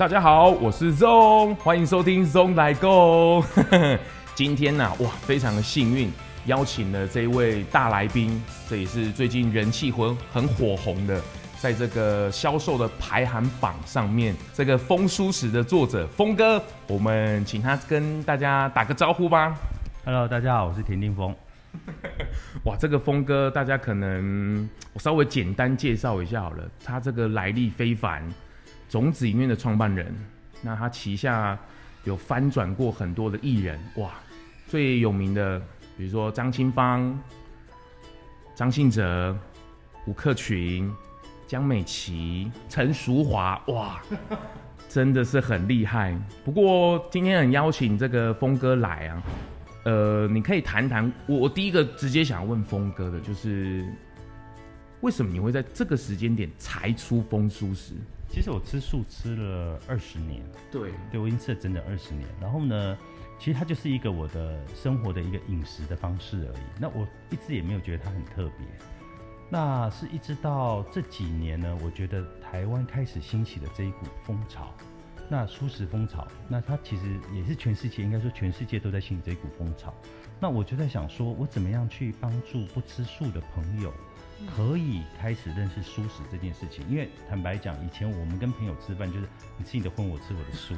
大家好，我是 ZONG，欢迎收听 ZONG 咙来共。今天呢、啊，哇，非常的幸运，邀请了这一位大来宾，这也是最近人气很很火红的，在这个销售的排行榜上面，这个风书史的作者峰哥，我们请他跟大家打个招呼吧。Hello，大家好，我是田定峰。哇，这个峰哥，大家可能我稍微简单介绍一下好了，他这个来历非凡。种子影院的创办人，那他旗下有翻转过很多的艺人，哇，最有名的，比如说张清芳、张信哲、吴克群、江美琪、陈淑华，哇，真的是很厉害。不过今天很邀请这个峰哥来啊，呃，你可以谈谈，我我第一个直接想问峰哥的就是，为什么你会在这个时间点才出风书时？其实我吃素吃了二十年，对，对我已经吃了整整二十年。然后呢，其实它就是一个我的生活的一个饮食的方式而已。那我一直也没有觉得它很特别。那是一直到这几年呢，我觉得台湾开始兴起的这一股风潮，那素食风潮，那它其实也是全世界，应该说全世界都在兴起这一股风潮。那我就在想说，我怎么样去帮助不吃素的朋友？可以开始认识素食这件事情，因为坦白讲，以前我们跟朋友吃饭就是你吃你的荤，我吃我的素，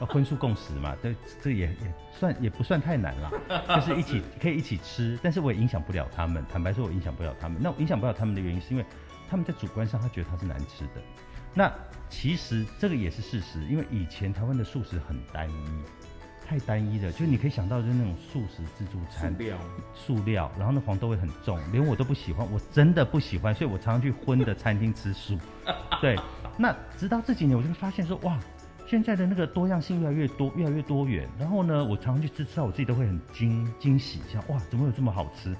啊，荤素共食嘛，这这也也算也不算太难啦，就是一起可以一起吃，但是我也影响不了他们。坦白说，我影响不了他们。那我影响不了他们的原因，是因为他们在主观上他觉得它是难吃的。那其实这个也是事实，因为以前台湾的素食很单一。太单一了，就是你可以想到就是那种素食自助餐，塑料，塑料，然后那黄豆味很重，连我都不喜欢，我真的不喜欢，所以我常常去荤的餐厅吃素。对，那直到这几年，我就发现说，哇，现在的那个多样性越来越多，越来越多元。然后呢，我常常去吃，吃到我自己都会很惊惊喜，像哇，怎么有这么好吃？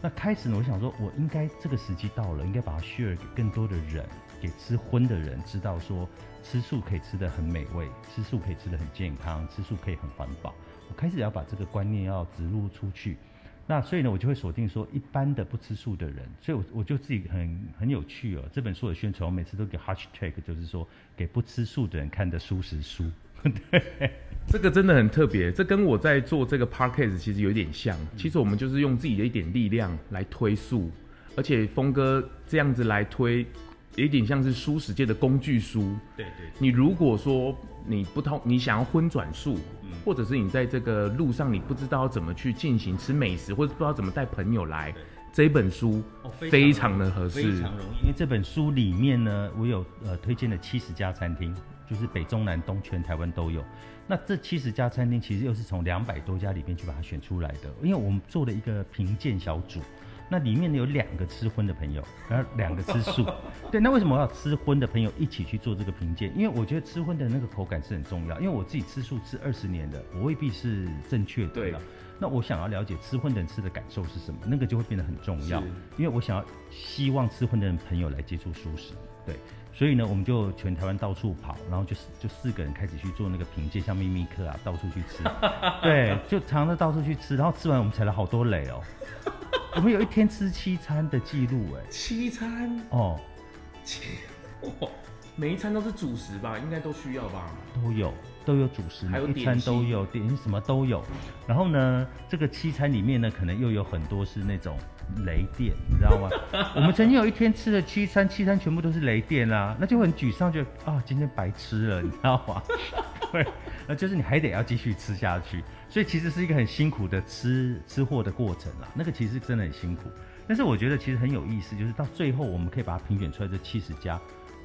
那开始呢，我想说，我应该这个时机到了，应该把它 share 给更多的人，给吃荤的人知道说。吃素可以吃得很美味，吃素可以吃得很健康，吃素可以很环保。我开始要把这个观念要植入出去，那所以呢，我就会锁定说一般的不吃素的人，所以我我就自己很很有趣哦。这本书的宣传，我每次都给 hashtag，就是说给不吃素的人看的素食书。对，这个真的很特别，这跟我在做这个 podcast 其实有点像。其实我们就是用自己的一点力量来推素，而且峰哥这样子来推。有点像是书史界的工具书。对对，对。你如果说你不通，你想要荤转素，嗯，或者是你在这个路上你不知道怎么去进行吃美食，或者不知道怎么带朋友来，这本书非常的合适，非常容易。因为这本书里面呢，我有呃推荐了七十家餐厅，就是北中南东全台湾都有。那这七十家餐厅其实又是从两百多家里面去把它选出来的，因为我们做了一个评鉴小组。那里面有两个吃荤的朋友，然后两个吃素。对，那为什么要吃荤的朋友一起去做这个评鉴？因为我觉得吃荤的那个口感是很重要。因为我自己吃素吃二十年的，我未必是正确的。对。那我想要了解吃荤的人吃的感受是什么，那个就会变得很重要。因为我想要希望吃荤的人朋友来接触素食。对。所以呢，我们就全台湾到处跑，然后就就四个人开始去做那个评鉴，像秘密客啊，到处去吃。对，就常常到处去吃，然后吃完我们踩了好多雷哦。我们有一天吃七餐的记录，哎，七餐哦，七哇，每一餐都是主食吧？应该都需要吧？都有，都有主食，还有一餐都有点心，什么都有。然后呢，这个七餐里面呢，可能又有很多是那种雷电，你知道吗？我们曾经有一天吃了七餐，七餐全部都是雷电啊，那就很沮丧，就啊，今天白吃了，你知道吗？对，那就是你还得要继续吃下去。所以其实是一个很辛苦的吃吃货的过程啦，那个其实真的很辛苦。但是我觉得其实很有意思，就是到最后我们可以把它评选出来这七十家，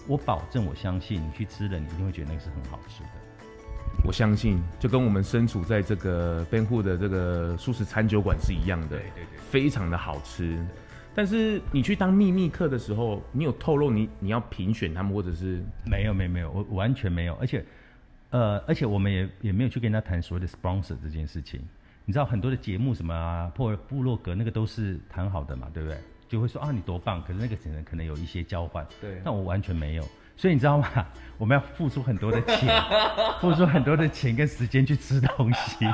我保证，我相信你去吃了，你一定会觉得那个是很好吃的。我相信，就跟我们身处在这个 Ben 户的这个素食餐酒馆是一样的，对对对，非常的好吃。但是你去当秘密客的时候，你有透露你你要评选他们，或者是没有没有没有，我完全没有，而且。呃，而且我们也也没有去跟他谈所谓的 sponsor 这件事情。你知道很多的节目什么啊，或者部落格那个都是谈好的嘛，对不对？就会说啊，你多棒，可是那个可能可能有一些交换。对。但我完全没有，所以你知道吗？我们要付出很多的钱，付出很多的钱跟时间去吃东西。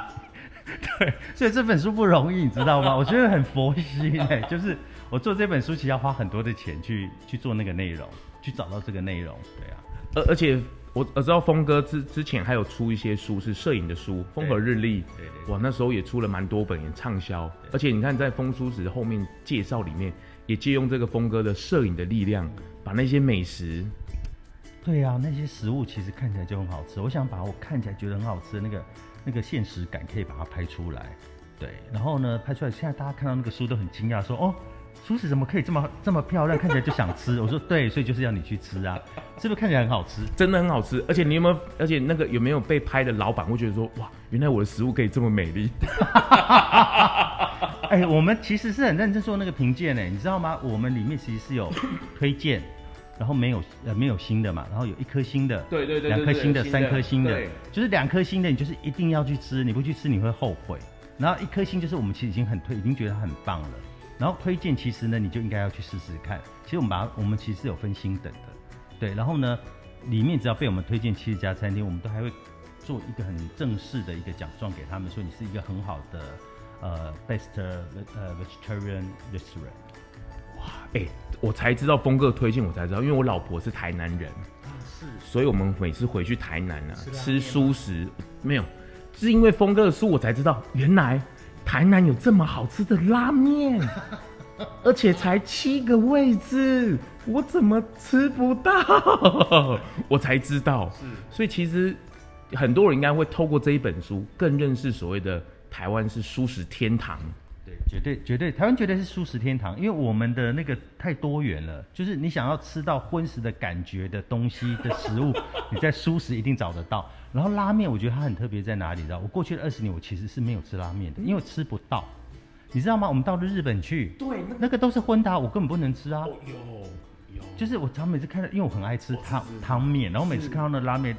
对。所以这本书不容易，你知道吗？我觉得很佛心哎，就是我做这本书其实要花很多的钱去去做那个内容，去找到这个内容。对啊。而而且。我我知道峰哥之之前还有出一些书，是摄影的书，《风和日丽》。对对。哇，那时候也出了蛮多本，也畅销。而且你看，在风书子后面介绍里面，也借用这个峰哥的摄影的力量，把那些美食。对啊，那些食物其实看起来就很好吃。我想把我看起来觉得很好吃的那个那个现实感，可以把它拍出来。对，然后呢，拍出来，现在大家看到那个书都很惊讶，说哦。书食怎么可以这么这么漂亮？看起来就想吃。我说对，所以就是要你去吃啊，是不是看起来很好吃？真的很好吃。而且你有没有？而且那个有没有被拍的老板会觉得说，哇，原来我的食物可以这么美丽？哎、欸，我们其实是很认真做那个评鉴呢，你知道吗？我们里面其实是有推荐，然后没有呃没有新的嘛，然后有一颗新的，对对对，两颗星的，三颗新的，就是两颗新的，你就是一定要去吃，你不去吃你会后悔。然后一颗星就是我们其实已经很推，已经觉得它很棒了。然后推荐其实呢，你就应该要去试试看。其实我们把它，我们其实是有分星等的，对。然后呢，里面只要被我们推荐七十家餐厅，我们都还会做一个很正式的一个奖状给他们，说你是一个很好的呃 best 呃 vegetarian restaurant。哇，哎，我才知道峰哥推荐，我才知道，因为我老婆是台南人，是，所以我们每次回去台南啊，吃蔬食没有，是因为峰哥的书我才知道，原来。台南有这么好吃的拉面，而且才七个位置，我怎么吃不到？我才知道，是，所以其实很多人应该会透过这一本书，更认识所谓的台湾是蔬食天堂。对，绝对绝对，台湾绝对是素食天堂，因为我们的那个太多元了，就是你想要吃到荤食的感觉的东西的食物，你在素食一定找得到。然后拉面，我觉得它很特别在哪里？你知道，我过去的二十年，我其实是没有吃拉面的，因为吃不到。你知道吗？我们到了日本去，对，那个都是荤的，我根本不能吃啊。有有，就是我常每次看到，因为我很爱吃汤汤面，然后每次看到那拉面，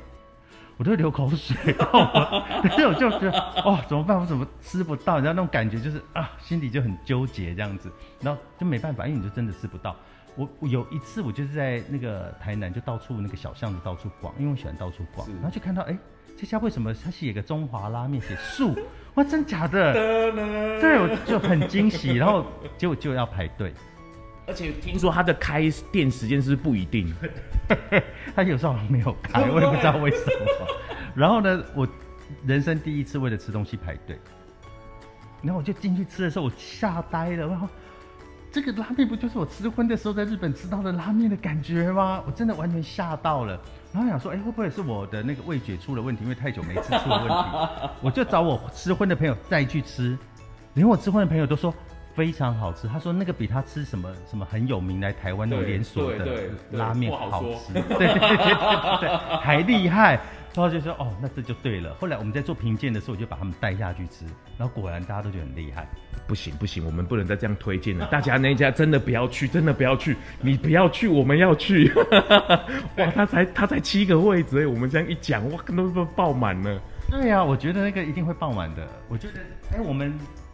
我都流口水。然后我，就觉得，哦，怎么办？我怎么吃不到？然后那种感觉就是啊，心里就很纠结这样子。然后就没办法，因为你就真的吃不到。我我有一次，我就是在那个台南，就到处那个小巷子到处逛，因为我喜欢到处逛，然后就看到，哎、欸，这家为什么他写个中华拉面写素？哇，真假的？对，我就很惊喜，然后结果就要排队，而且听说他的开店时间是不一定，他有时候没有开，我也不知道为什么。然后呢，我人生第一次为了吃东西排队，然后我就进去吃的时候，我吓呆了，然后。这个拉面不就是我吃荤的时候在日本吃到的拉面的感觉吗？我真的完全吓到了，然后想说，哎，会不会是我的那个味觉出了问题？因为太久没吃出了问题，我就找我吃荤的朋友再去吃，连我吃荤的朋友都说非常好吃。他说那个比他吃什么什么很有名来台湾那种连锁的拉面好吃，对对对对还厉害。然后就说哦，那这就对了。后来我们在做评鉴的时候，我就把他们带下去吃，然后果然大家都觉得很厉害。不行不行，我们不能再这样推荐了。大家那一家真的不要去，真的不要去。你不要去，我们要去。哇，他才他才七个位置，我们这样一讲，哇，都都爆满了。对呀、啊，我觉得那个一定会爆满的。我觉得，哎，我们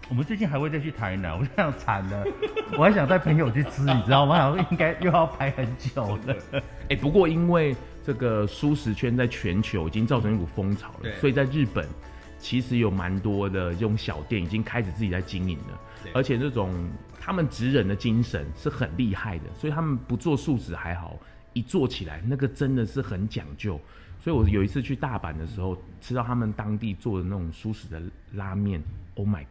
我们最近还会再去台南，我这样惨了。我还想带朋友去吃，你知道吗？然后应该又要排很久了。哎，不过因为。这个蔬食圈在全球已经造成一股风潮了，所以在日本其实有蛮多的这种小店已经开始自己在经营了，而且这种他们职人的精神是很厉害的，所以他们不做素食还好，一做起来那个真的是很讲究。所以我有一次去大阪的时候，吃到他们当地做的那种蔬食的拉面，Oh my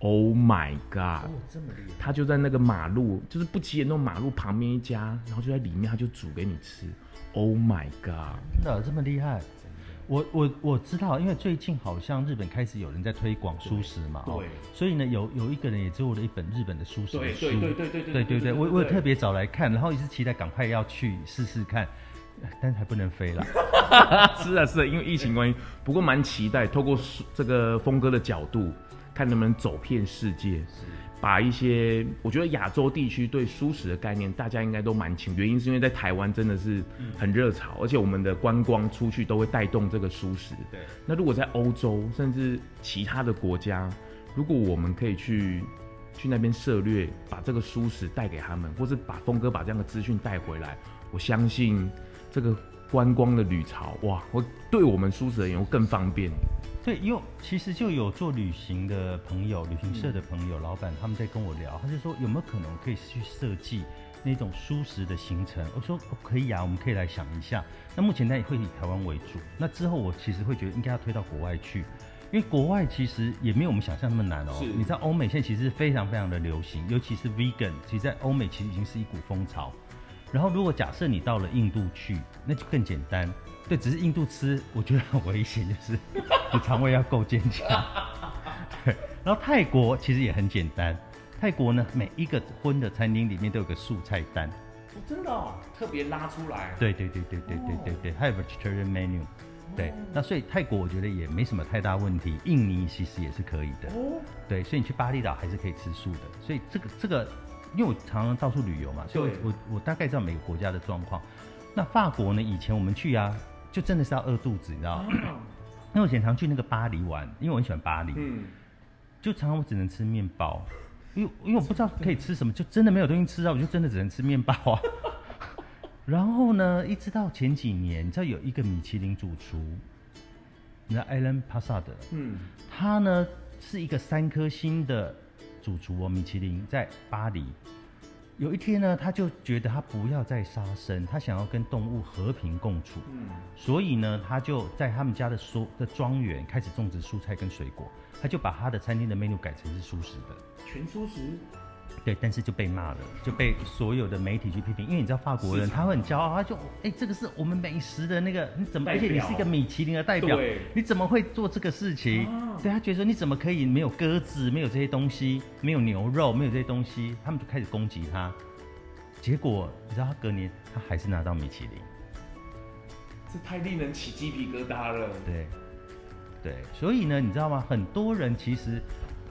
god，Oh my god，哦，这么厉害！他就在那个马路，就是不起眼那种马路旁边一家，然后就在里面，他就煮给你吃。Oh my god！真的这么厉害？我我我知道，因为最近好像日本开始有人在推广蔬食嘛，对，所以呢，有有一个人也做了一本日本的蔬食的书，对对对对对对对对，我我也特别早来看，然后一直期待赶快要去试试看，但是还不能飞了。是啊是啊，因为疫情关系，不过蛮期待，透过这个峰哥的角度，看能不能走遍世界。把一些我觉得亚洲地区对蔬食的概念，大家应该都蛮清。原因是因为在台湾真的是很热潮，而且我们的观光出去都会带动这个蔬食。对。那如果在欧洲甚至其他的国家，如果我们可以去去那边涉略，把这个舒适带给他们，或是把峰哥把这样的资讯带回来，我相信这个观光的旅潮，哇，我对我们舒适人员会更方便。对，因为其实就有做旅行的朋友、旅行社的朋友、嗯、老板，他们在跟我聊，他就说有没有可能可以去设计那种舒适的行程。我说、哦、可以啊，我们可以来想一下。那目前呢也会以台湾为主。那之后我其实会觉得应该要推到国外去，因为国外其实也没有我们想象那么难哦。是你知道欧美现在其实非常非常的流行，尤其是 vegan，其实在欧美其实已经是一股风潮。然后如果假设你到了印度去，那就更简单。对，只是印度吃我觉得很危险，就是 你肠胃要够坚强。对，然后泰国其实也很简单。泰国呢，每一个荤的餐厅里面都有个素菜单，哦，真的哦，特别拉出来。对对对对对对对对，还有 vegetarian menu。对，那所以泰国我觉得也没什么太大问题，印尼其实也是可以的。哦，对，所以你去巴厘岛还是可以吃素的。所以这个这个，因为我常常到处旅游嘛，所以我我我大概知道每个国家的状况。那法国呢，以前我们去啊，就真的是要饿肚子，你知道吗？因为我以前常去那个巴黎玩，因为我很喜欢巴黎，嗯，就常常我只能吃面包。因为因为我不知道可以吃什么，就真的没有东西吃啊！我就真的只能吃面包啊。然后呢，一直到前几年，你知道有一个米其林主厨，你知道 Alain Passard，嗯，他呢是一个三颗星的主厨哦，米其林在巴黎。有一天呢，他就觉得他不要再杀生，他想要跟动物和平共处。嗯，所以呢，他就在他们家的蔬的庄园开始种植蔬菜跟水果。他就把他的餐厅的 menu 改成是素食的，全素食。对，但是就被骂了，就被所有的媒体去批评。因为你知道法国人他会很骄傲，他就哎、欸，这个是我们美食的那个，你怎么？而且你是一个米其林的代表，你怎么会做这个事情？啊、对，他觉得说你怎么可以没有鸽子，没有这些东西，没有牛肉，没有这些东西，他们就开始攻击他。结果你知道他隔年他还是拿到米其林，这太令人起鸡皮疙瘩了。对，对，所以呢，你知道吗？很多人其实。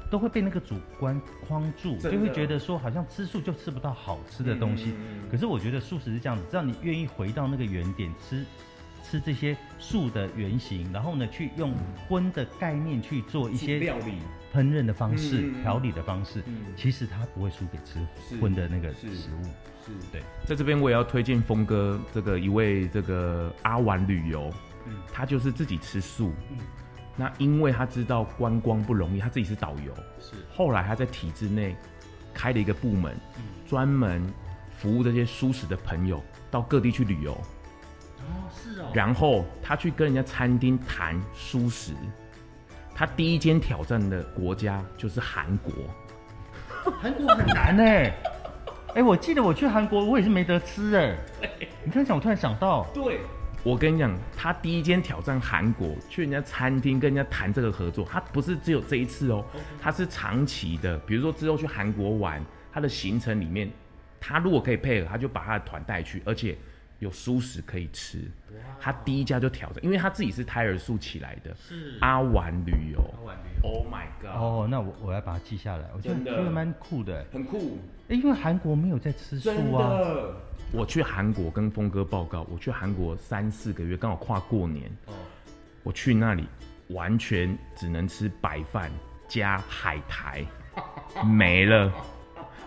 都会被那个主观框住，就会觉得说好像吃素就吃不到好吃的东西。可是我觉得素食是这样子，只要你愿意回到那个原点，吃吃这些素的原型，然后呢，去用荤的概念去做一些料理、烹饪的方式、调理的方式，其实它不会输给吃荤的那个食物。是，对。在这边我也要推荐峰哥这个一位这个阿玩旅游，他就是自己吃素。那因为他知道观光不容易，他自己是导游，是。后来他在体制内开了一个部门，嗯，专门服务这些舒适的朋友到各地去旅游。哦，是哦。然后他去跟人家餐厅谈舒适，他第一间挑战的国家就是韩国。韩国很难呢。哎，我记得我去韩国，我也是没得吃哎。你这样讲，我突然想到，对。我跟你讲，他第一间挑战韩国，去人家餐厅跟人家谈这个合作，他不是只有这一次哦，他是长期的。比如说之后去韩国玩，他的行程里面，他如果可以配合，他就把他的团带去，而且有蔬食可以吃。他第一家就挑战，因为他自己是胎儿素起来的，是阿玩旅游。阿玩旅游，Oh my god！哦，那我我要把它记下来，我觉得觉得蛮酷的，很酷。哎，因为韩国没有在吃素啊。我去韩国跟峰哥报告，我去韩国三四个月，刚好跨过年。我去那里完全只能吃白饭加海苔，没了。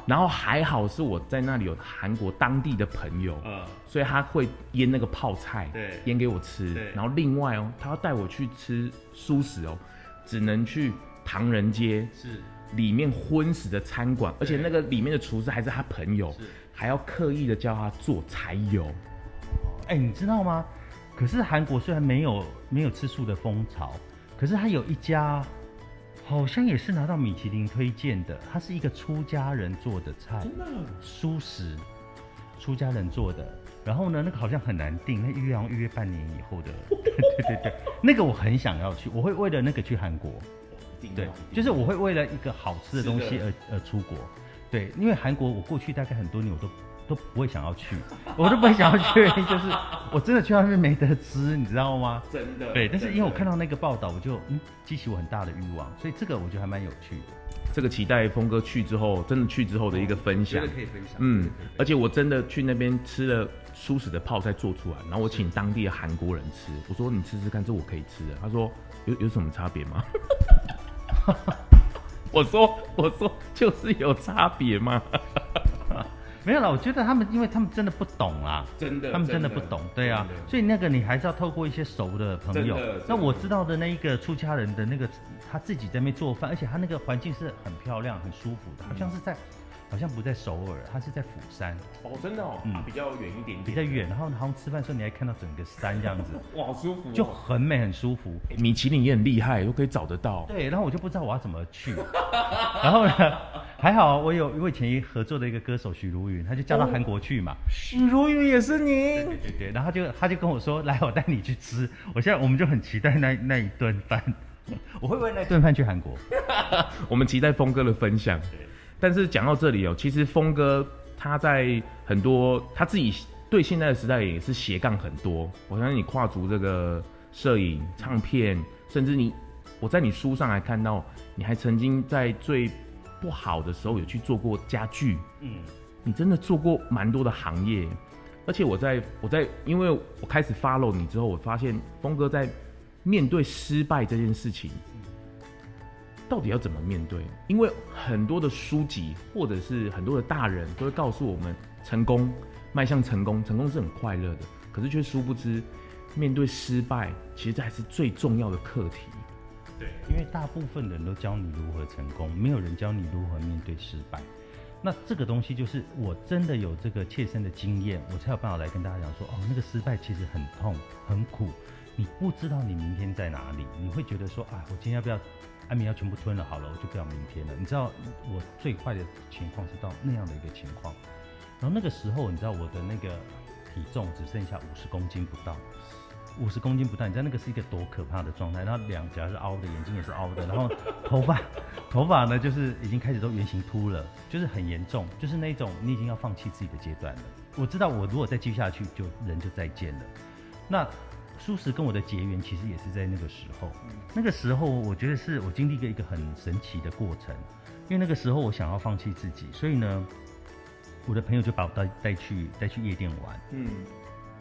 然后还好是我在那里有韩国当地的朋友，所以他会腌那个泡菜，对腌给我吃。然后另外哦，他要带我去吃蔬食哦，只能去唐人街，是里面荤食的餐馆，而且那个里面的厨师还是他朋友。还要刻意的教他做柴油，哎，你知道吗？可是韩国虽然没有没有吃素的风潮，可是他有一家，好像也是拿到米其林推荐的，他是一个出家人做的菜，真的素食，出家人做的。然后呢，那个好像很难订，那预约要预约半年以后的。对对对对，那个我很想要去，我会为了那个去韩国，对，就是我会为了一个好吃的东西而而出国。对，因为韩国我过去大概很多年我都都不会想要去，我都不会想要去，就是我真的去那边没得吃，你知道吗？真的。对，但是因为我看到那个报道，我就嗯激起我很大的欲望，所以这个我觉得还蛮有趣的。这个期待峰哥去之后，真的去之后的一个分享，哦、可以分享。嗯，而且我真的去那边吃了舒适的泡菜做出来，然后我请当地的韩国人吃，我说你吃吃看，这我可以吃的。他说有有什么差别吗？我说，我说就是有差别吗？没有啦，我觉得他们，因为他们真的不懂啊，真的，他们真的不懂，对啊，所以那个你还是要透过一些熟的朋友。那我知道的那一个出家人的那个，他自己在那边做饭，而且他那个环境是很漂亮、很舒服的，好像是在好像不在首尔，它是在釜山。哦，真的哦，嗯，啊、比较远一点点，比较远。然后好像吃饭的时候，你还看到整个山这样子，哇，好舒服，哦，就很美，很舒服。米其林也很厉害，都可以找得到。对，然后我就不知道我要怎么去。然后呢，还好我有我以前合作的一个歌手许茹芸，他就叫到韩国去嘛。许茹芸也是您？对对对，然后他就他就跟我说，来，我带你去吃。我现在我们就很期待那那一顿饭。我会不会那顿饭去韩国？我们期待峰哥的分享。但是讲到这里哦，其实峰哥他在很多他自己对现在的时代也是斜杠很多。我相信你跨足这个摄影、唱片，甚至你我在你书上还看到，你还曾经在最不好的时候有去做过家具。嗯，你真的做过蛮多的行业。而且我在我在因为我开始 follow 你之后，我发现峰哥在面对失败这件事情。到底要怎么面对？因为很多的书籍或者是很多的大人都会告诉我们，成功迈向成功，成功是很快乐的。可是却殊不知，面对失败，其实这还是最重要的课题。对，因为大部分人都教你如何成功，没有人教你如何面对失败。那这个东西就是我真的有这个切身的经验，我才有办法来跟大家讲说，哦，那个失败其实很痛很苦，你不知道你明天在哪里，你会觉得说，啊，我今天要不要？安眠药全部吞了，好了，我就不要明天了。你知道我最坏的情况是到那样的一个情况，然后那个时候，你知道我的那个体重只剩下五十公斤不到，五十公斤不到，你知道那个是一个多可怕的状态。然后两颊是凹的，眼睛也是凹的，然后头发头发呢就是已经开始都圆形秃了，就是很严重，就是那种你已经要放弃自己的阶段了。我知道我如果再继续下去，就人就再见了。那。蔬食跟我的结缘，其实也是在那个时候。那个时候，我觉得是我经历过一个很神奇的过程。因为那个时候，我想要放弃自己，所以呢，我的朋友就把我带带去带去夜店玩。嗯。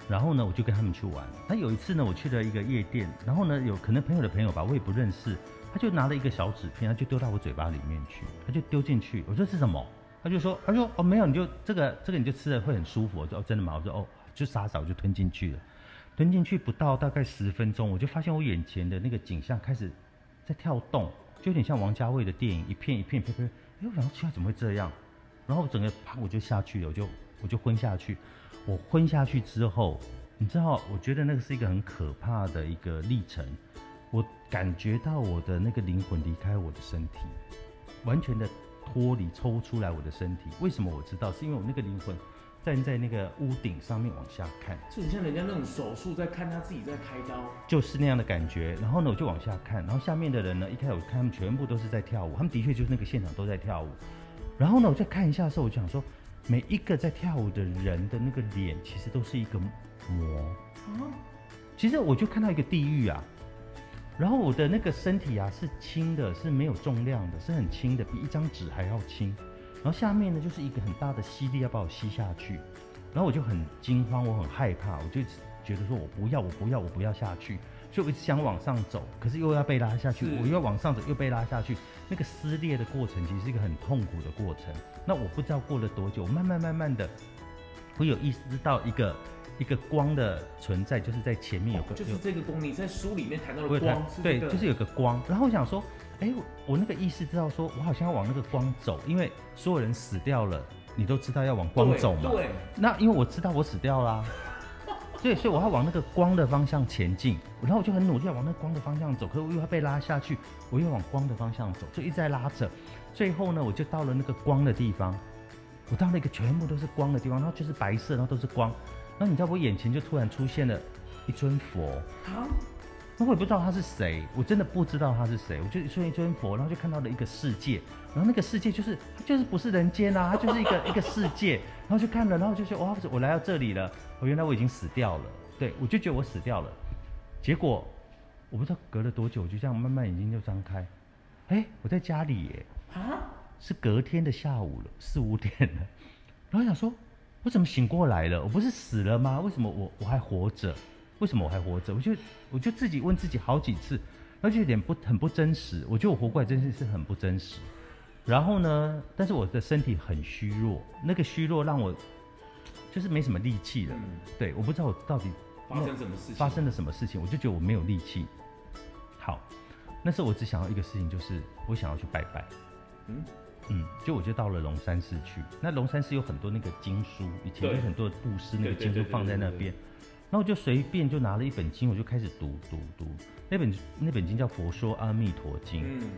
然后呢，我就跟他们去玩。那有一次呢，我去了一个夜店，然后呢，有可能朋友的朋友吧，我也不认识，他就拿了一个小纸片，他就丢到我嘴巴里面去，他就丢进去。我说是什么？他就说，他说哦，没有，你就这个这个你就吃了会很舒服。我说哦，真的吗？我说哦，就傻傻我就吞进去了。吞进去不到大概十分钟，我就发现我眼前的那个景象开始在跳动，就有点像王家卫的电影，一片一片，哎，我想说奇怪，怎么会这样？然后整个啪我就下去了，我就我就昏下去。我昏下去之后，你知道，我觉得那个是一个很可怕的一个历程。我感觉到我的那个灵魂离开我的身体，完全的脱离抽出来我的身体。为什么我知道？是因为我那个灵魂。站在那个屋顶上面往下看，就很像人家那种手术在看他自己在开刀，就是那样的感觉。然后呢，我就往下看，然后下面的人呢，一开始我看他们全部都是在跳舞，他们的确就是那个现场都在跳舞。然后呢，我再看一下的时候，我就想说，每一个在跳舞的人的那个脸，其实都是一个膜。啊，其实我就看到一个地狱啊。然后我的那个身体啊是轻的，是没有重量的，是很轻的，比一张纸还要轻。然后下面呢，就是一个很大的吸力要把我吸下去，然后我就很惊慌，我很害怕，我就觉得说我不要，我不要，我不要下去，所以我一直想往上走，可是又要被拉下去，我又要往上走，又被拉下去，那个撕裂的过程其实是一个很痛苦的过程。那我不知道过了多久，慢慢慢慢的，我有意识到一个一个光的存在，就是在前面有个，就是这个光，你在书里面谈到的光，对，就是有个光。然后我想说。哎，我那个意识知道说，我好像要往那个光走，因为所有人死掉了，你都知道要往光走嘛。对。那因为我知道我死掉啦，对，所以我要往那个光的方向前进。然后我就很努力要往那个光的方向走，可是我又要被拉下去，我又往光的方向走，就一直在拉着。最后呢，我就到了那个光的地方，我到了一个全部都是光的地方，然后就是白色，然后都是光。然后你知道我眼前就突然出现了一尊佛。啊我也不知道他是谁，我真的不知道他是谁。我就出现一尊佛，然后就看到了一个世界，然后那个世界就是就是不是人间啊，它就是一个 一个世界。然后就看了，然后就说哇，我来到这里了。我原来我已经死掉了，对，我就觉得我死掉了。结果我不知道隔了多久，我就这样慢慢眼睛就张开，哎，我在家里耶，啊，是隔天的下午了，四五点了。然后想说，我怎么醒过来了？我不是死了吗？为什么我我还活着？为什么我还活着？我就我就自己问自己好几次，然后就有点不很不真实。我觉得我活过来真的是很不真实。然后呢，但是我的身体很虚弱，那个虚弱让我就是没什么力气了。嗯、对，我不知道我到底发生什么事情，发生了什么事情，我就觉得我没有力气。好，那时候我只想要一个事情，就是我想要去拜拜。嗯，嗯，就我就到了龙山寺去。那龙山寺有很多那个经书，以前有很多布施那个经书放在那边。然后我就随便就拿了一本经，我就开始读读读。那本那本经叫《佛说阿弥陀经》。嗯。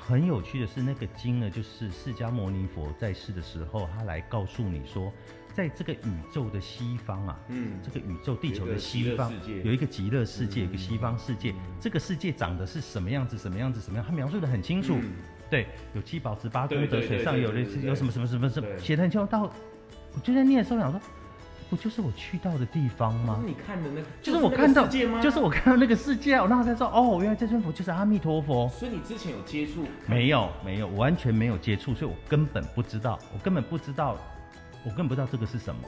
很有趣的是，那个经呢，就是释迦牟尼佛在世的时候，他来告诉你说，在这个宇宙的西方啊，嗯，这个宇宙地球的西方有一个极乐世界，有一个西方世界，这个世界长得是什么样子，什么样子，什么样，他描述的很清楚。对，有七宝池八功德，水上有的有什么什么什么什么，写得很清楚。到我就在念的时候想说。不就是我去到的地方吗？你看的那个，就是我看到，就是我看到那个世界，我那时候才知道，哦，原来这尊佛就是阿弥陀佛。所以你之前有接触？没有，没有，完全没有接触，所以我根本不知道，我根本不知道，我根本不知道这个是什么，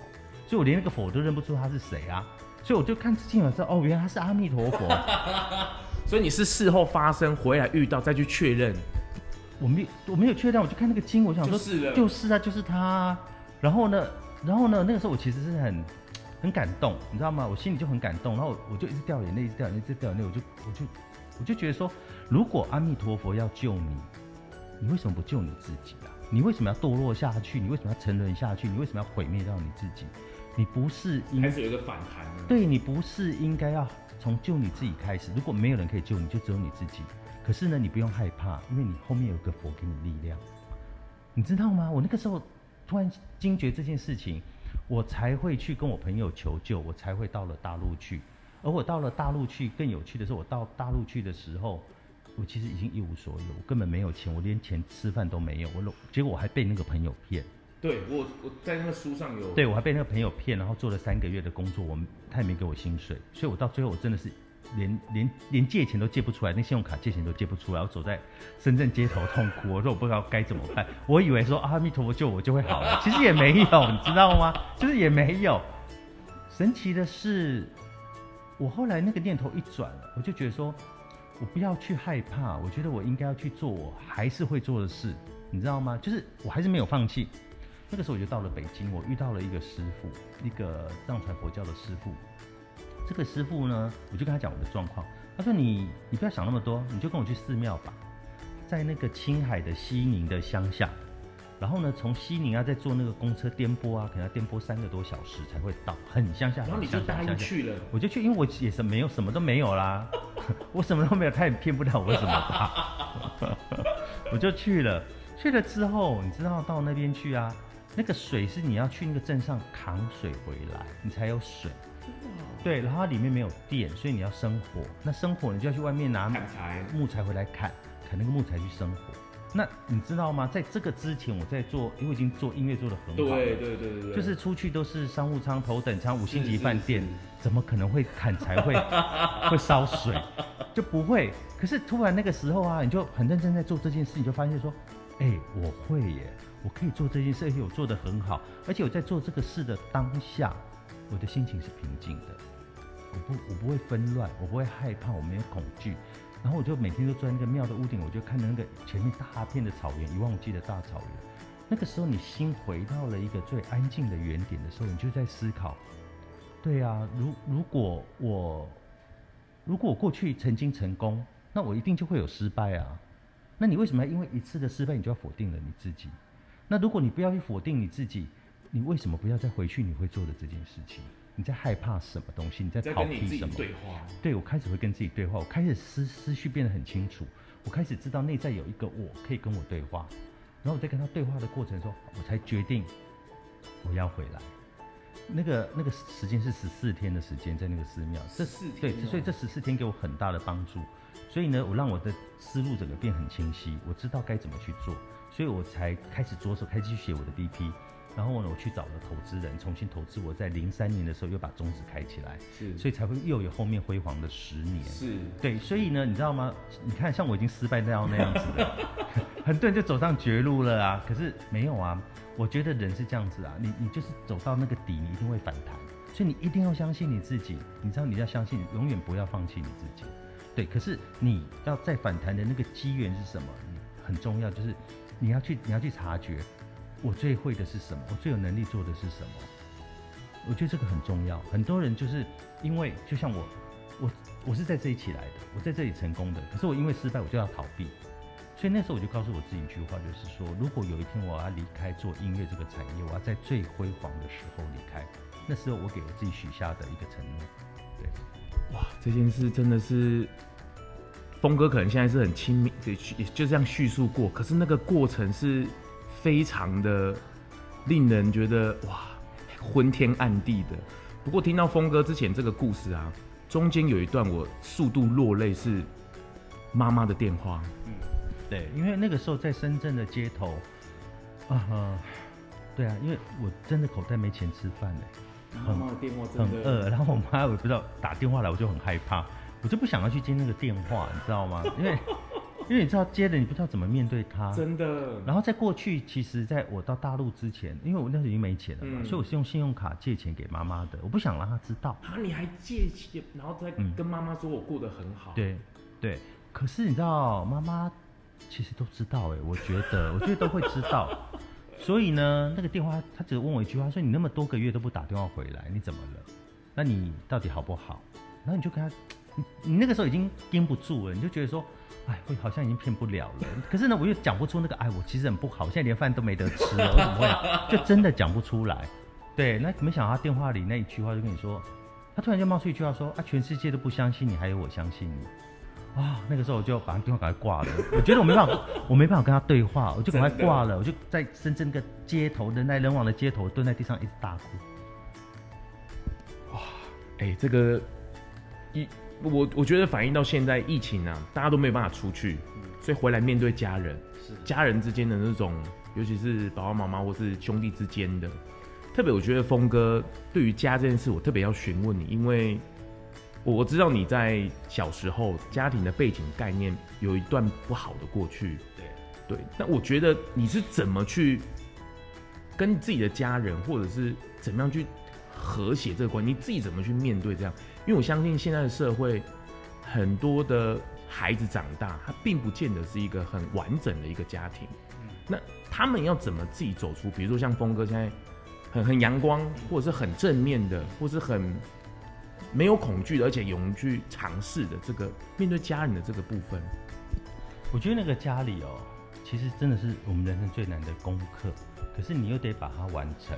所以我连那个佛都认不出他是谁啊，所以我就看进了之后，哦，原来他是阿弥陀佛。所以你是事后发生回来遇到再去确认？我没有，我没有确认，我就看那个经，我想说，就是，就是啊，就是他，然后呢？然后呢，那个时候我其实是很很感动，你知道吗？我心里就很感动，然后我，就一直掉眼泪，一直掉眼泪，一直掉眼泪。我就我就我就觉得说，如果阿弥陀佛要救你，你为什么不救你自己啊？你为什么要堕落下去？你为什么要沉沦下去？你为什么要毁灭掉你自己？你不是应该是有一个反弹？对，你不是应该要从救你自己开始？如果没有人可以救你，就只有你自己。可是呢，你不用害怕，因为你后面有个佛给你力量，你知道吗？我那个时候。突然惊觉这件事情，我才会去跟我朋友求救，我才会到了大陆去。而我到了大陆去，更有趣的是，我到大陆去的时候，我其实已经一无所有，我根本没有钱，我连钱吃饭都没有。我结果我还被那个朋友骗。对，我我在那个书上有。对，我还被那个朋友骗，然后做了三个月的工作，我他也没给我薪水，所以我到最后我真的是。连连连借钱都借不出来，那信用卡借钱都借不出来，我走在深圳街头痛哭。我说我不知道该怎么办，我以为说阿弥陀佛救我就会好了，其实也没有，你知道吗？就是也没有。神奇的是，我后来那个念头一转，我就觉得说，我不要去害怕，我觉得我应该要去做我还是会做的事，你知道吗？就是我还是没有放弃。那个时候我就到了北京，我遇到了一个师父，一个藏传佛教的师父。这个师傅呢，我就跟他讲我的状况。他说你：“你你不要想那么多，你就跟我去寺庙吧，在那个青海的西宁的乡下。然后呢，从西宁啊再坐那个公车颠簸啊，可能要颠簸三个多小时才会到，很乡下。然后你就答应去了，我就去，因为我也是没有什么都没有啦，我什么都没有，他也骗不了我什么吧。我就去了，去了之后，你知道到那边去啊，那个水是你要去那个镇上扛水回来，你才有水。”对，然后它里面没有电，所以你要生火。那生火，你就要去外面拿木材回来砍，砍那个木材去生火。那你知道吗？在这个之前，我在做，因为已经做音乐做的很好了。对对对对对。就是出去都是商务舱、头等舱、五星级饭店，怎么可能会砍柴会 会烧水？就不会。可是突然那个时候啊，你就很认真在做这件事，你就发现说，哎，我会耶，我可以做这件事，而且我做的很好，而且我在做这个事的当下，我的心情是平静的。我不，我不会纷乱，我不会害怕，我没有恐惧，然后我就每天都坐在那个庙的屋顶，我就看着那个前面大片的草原，一望无际的大草原。那个时候，你心回到了一个最安静的原点的时候，你就在思考：对啊，如如果我如果我过去曾经成功，那我一定就会有失败啊。那你为什么要因为一次的失败，你就要否定了你自己？那如果你不要去否定你自己，你为什么不要再回去你会做的这件事情？你在害怕什么东西？你在逃避什么？对话。对，我开始会跟自己对话，我开始思思绪变得很清楚，我开始知道内在有一个我可以跟我对话，然后我在跟他对话的过程中，我才决定我要回来。那个那个时间是十四天的时间，在那个寺庙。这四天。对，所以这十四天给我很大的帮助。所以呢，我让我的思路整个变很清晰，我知道该怎么去做，所以我才开始着手开始去写我的 BP。然后呢，我去找了投资人，重新投资。我在零三年的时候又把种子开起来，是，所以才会又有后面辉煌的十年。是，对，所以呢，你知道吗？你看，像我已经失败那样那样子的，很多人就走上绝路了啊。可是没有啊，我觉得人是这样子啊，你你就是走到那个底，你一定会反弹。所以你一定要相信你自己，你知道你要相信，永远不要放弃你自己。对，可是你要再反弹的那个机缘是什么？很重要，就是你要去你要去察觉。我最会的是什么？我最有能力做的是什么？我觉得这个很重要。很多人就是因为，就像我，我我是在这里起来的，我在这里成功的。可是我因为失败，我就要逃避。所以那时候我就告诉我自己一句话，就是说，如果有一天我要离开做音乐这个产业，我要在最辉煌的时候离开，那时候我给我自己许下的一个承诺。对，哇，这件事真的是，峰哥可能现在是很亲密，就就这样叙述过，可是那个过程是非常的令人觉得哇，昏天暗地的。不过听到峰哥之前这个故事啊，中间有一段我速度落泪，是妈妈的电话。嗯，对，因为那个时候在深圳的街头，啊、呃，对啊，因为我真的口袋没钱吃饭呢，妈妈的电话真的很饿，然后我妈我不知道打电话来，我就很害怕，我就不想要去接那个电话，你知道吗？因为。因为你知道接了，你不知道怎么面对他，真的。然后在过去，其实在我到大陆之前，因为我那时候已经没钱了嘛，嗯、所以我是用信用卡借钱给妈妈的，我不想让她知道。啊，你还借钱，然后再跟妈妈说我过得很好。嗯、对对，可是你知道，妈妈其实都知道哎，我觉得，我觉得都会知道。所以呢，那个电话，他只问我一句话，说你那么多个月都不打电话回来，你怎么了？那你到底好不好？然后你就跟他，你你那个时候已经盯不住了，你就觉得说。哎，我好像已经骗不了了。可是呢，我又讲不出那个哎，我其实很不好，现在连饭都没得吃了，我怎么会？就真的讲不出来。对，那没想到他电话里那一句话就跟你说，他突然就冒出一句话说啊，全世界都不相信你，还有我相信你。啊，那个时候我就把他电话赶快挂了。我觉得我没办法，我没办法跟他对话，我就赶快挂了。我就在深圳个街头人来人往的街头蹲在地上一直大哭。哇，哎，这个一。我我觉得反映到现在疫情啊，大家都没有办法出去，所以回来面对家人，是。家人之间的那种，尤其是爸爸妈妈或是兄弟之间的，特别我觉得峰哥对于家这件事，我特别要询问你，因为我知道你在小时候家庭的背景概念有一段不好的过去，对。对，那我觉得你是怎么去跟自己的家人，或者是怎么样去和谐这个关系，你自己怎么去面对这样？因为我相信现在的社会，很多的孩子长大，他并不见得是一个很完整的一个家庭。那他们要怎么自己走出？比如说像峰哥现在很很阳光，或者是很正面的，或是很没有恐惧的，而且勇于去尝试的这个面对家人的这个部分。我觉得那个家里哦，其实真的是我们人生最难的功课，可是你又得把它完成。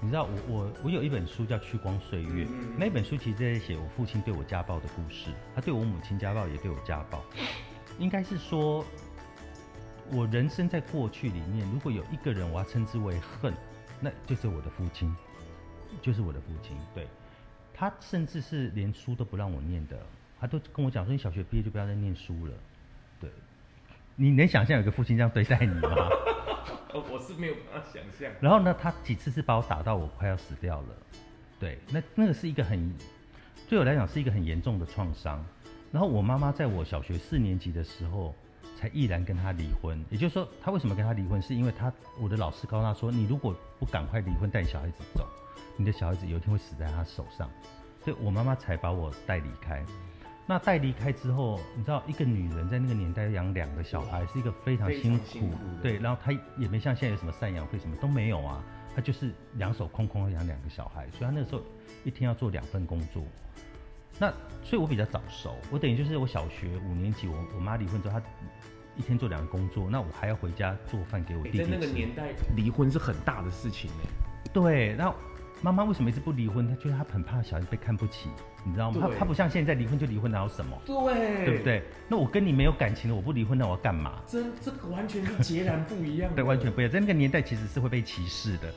你知道我我我有一本书叫《去光岁月》，那本书其实在写我父亲对我家暴的故事。他对我母亲家暴，也对我家暴。应该是说，我人生在过去里面，如果有一个人我要称之为恨，那就是我的父亲，就是我的父亲。对，他甚至是连书都不让我念的，他都跟我讲说：“你小学毕业就不要再念书了。”对，你能想象有个父亲这样对待你吗？我是没有办法想象。然后呢，他几次是把我打到我快要死掉了。对，那那个是一个很，对我来讲是一个很严重的创伤。然后我妈妈在我小学四年级的时候才毅然跟他离婚。也就是说，他为什么跟他离婚？是因为他我的老师告诉他说，你如果不赶快离婚，带小孩子走，你的小孩子有一天会死在他手上。所以我妈妈才把我带离开。那带离开之后，你知道一个女人在那个年代养两个小孩是一个非常辛苦，辛苦对，然后她也没像现在有什么赡养费，什么都没有啊，她就是两手空空养两个小孩，所以她那个时候一天要做两份工作。那所以我比较早熟，我等于就是我小学五年级，我我妈离婚之后，她一天做两个工作，那我还要回家做饭给我弟弟吃。在那个年代，离婚是很大的事情呢。对，那。妈妈为什么一直不离婚？她觉得她很怕小孩子被看不起，你知道吗？他他不像现在离婚就离婚，哪有什么？对，对不对？那我跟你没有感情了，我不离婚，那我要干嘛？这这个完全是截然不一样的。对，完全不一样。在那个年代，其实是会被歧视的。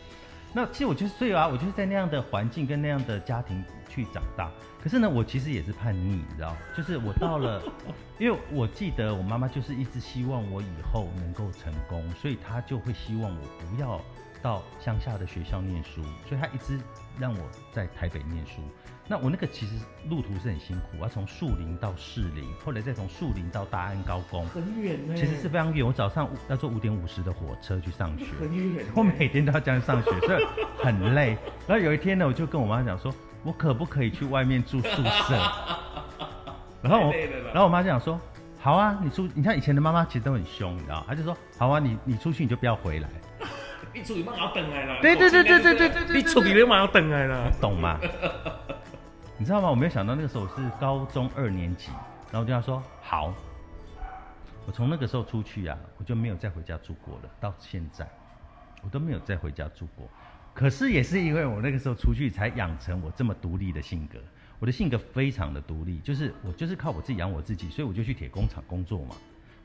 那其实我就是，所以啊，我就是在那样的环境跟那样的家庭去长大。可是呢，我其实也是叛逆，你知道，就是我到了，因为我记得我妈妈就是一直希望我以后能够成功，所以她就会希望我不要。到乡下的学校念书，所以他一直让我在台北念书。那我那个其实路途是很辛苦，我要从树林到士林，后来再从树林到大安高工，很远呢。其实是非常远，我早上要坐五点五十的火车去上学，很远。我每天都要这样上学，所以很累。然后有一天呢，我就跟我妈讲说，我可不可以去外面住宿舍？然后我，然后我妈就讲说，好啊，你出，你看以前的妈妈其实都很凶，你知道，她就说，好啊，你你出去你就不要回来。你出去嘛要等来了，对对对对对对对，你出去嘛要等来了，懂吗？你知道吗？我没有想到那个时候是高中二年级，然后我就要说好，我从那个时候出去啊，我就没有再回家住过了，到现在我都没有再回家住过。可是也是因为我那个时候出去，才养成我这么独立的性格。我的性格非常的独立，就是我就是靠我自己养我自己，所以我就去铁工厂工作嘛。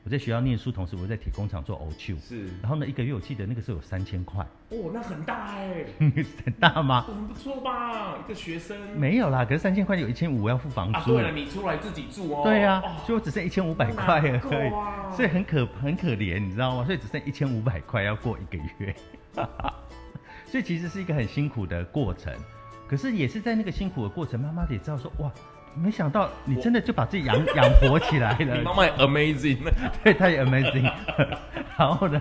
我在学校念书，同时我在铁工厂做 OQ。是。然后呢，一个月我记得那个时候有三千块。哦，那很大哎。很大吗？很不错吧，一个学生。没有啦，可是三千块有一千五要付房租。啊，对了，你出来自己住哦。对啊，哦、所以我只剩一千五百块而已，啊、所以很可很可怜，你知道吗？所以只剩一千五百块要过一个月，所以其实是一个很辛苦的过程。可是也是在那个辛苦的过程，妈妈也知道说哇。没想到你真的就把自己养 养活起来了。你妈妈也 amazing，对，她也 amazing。然后呢，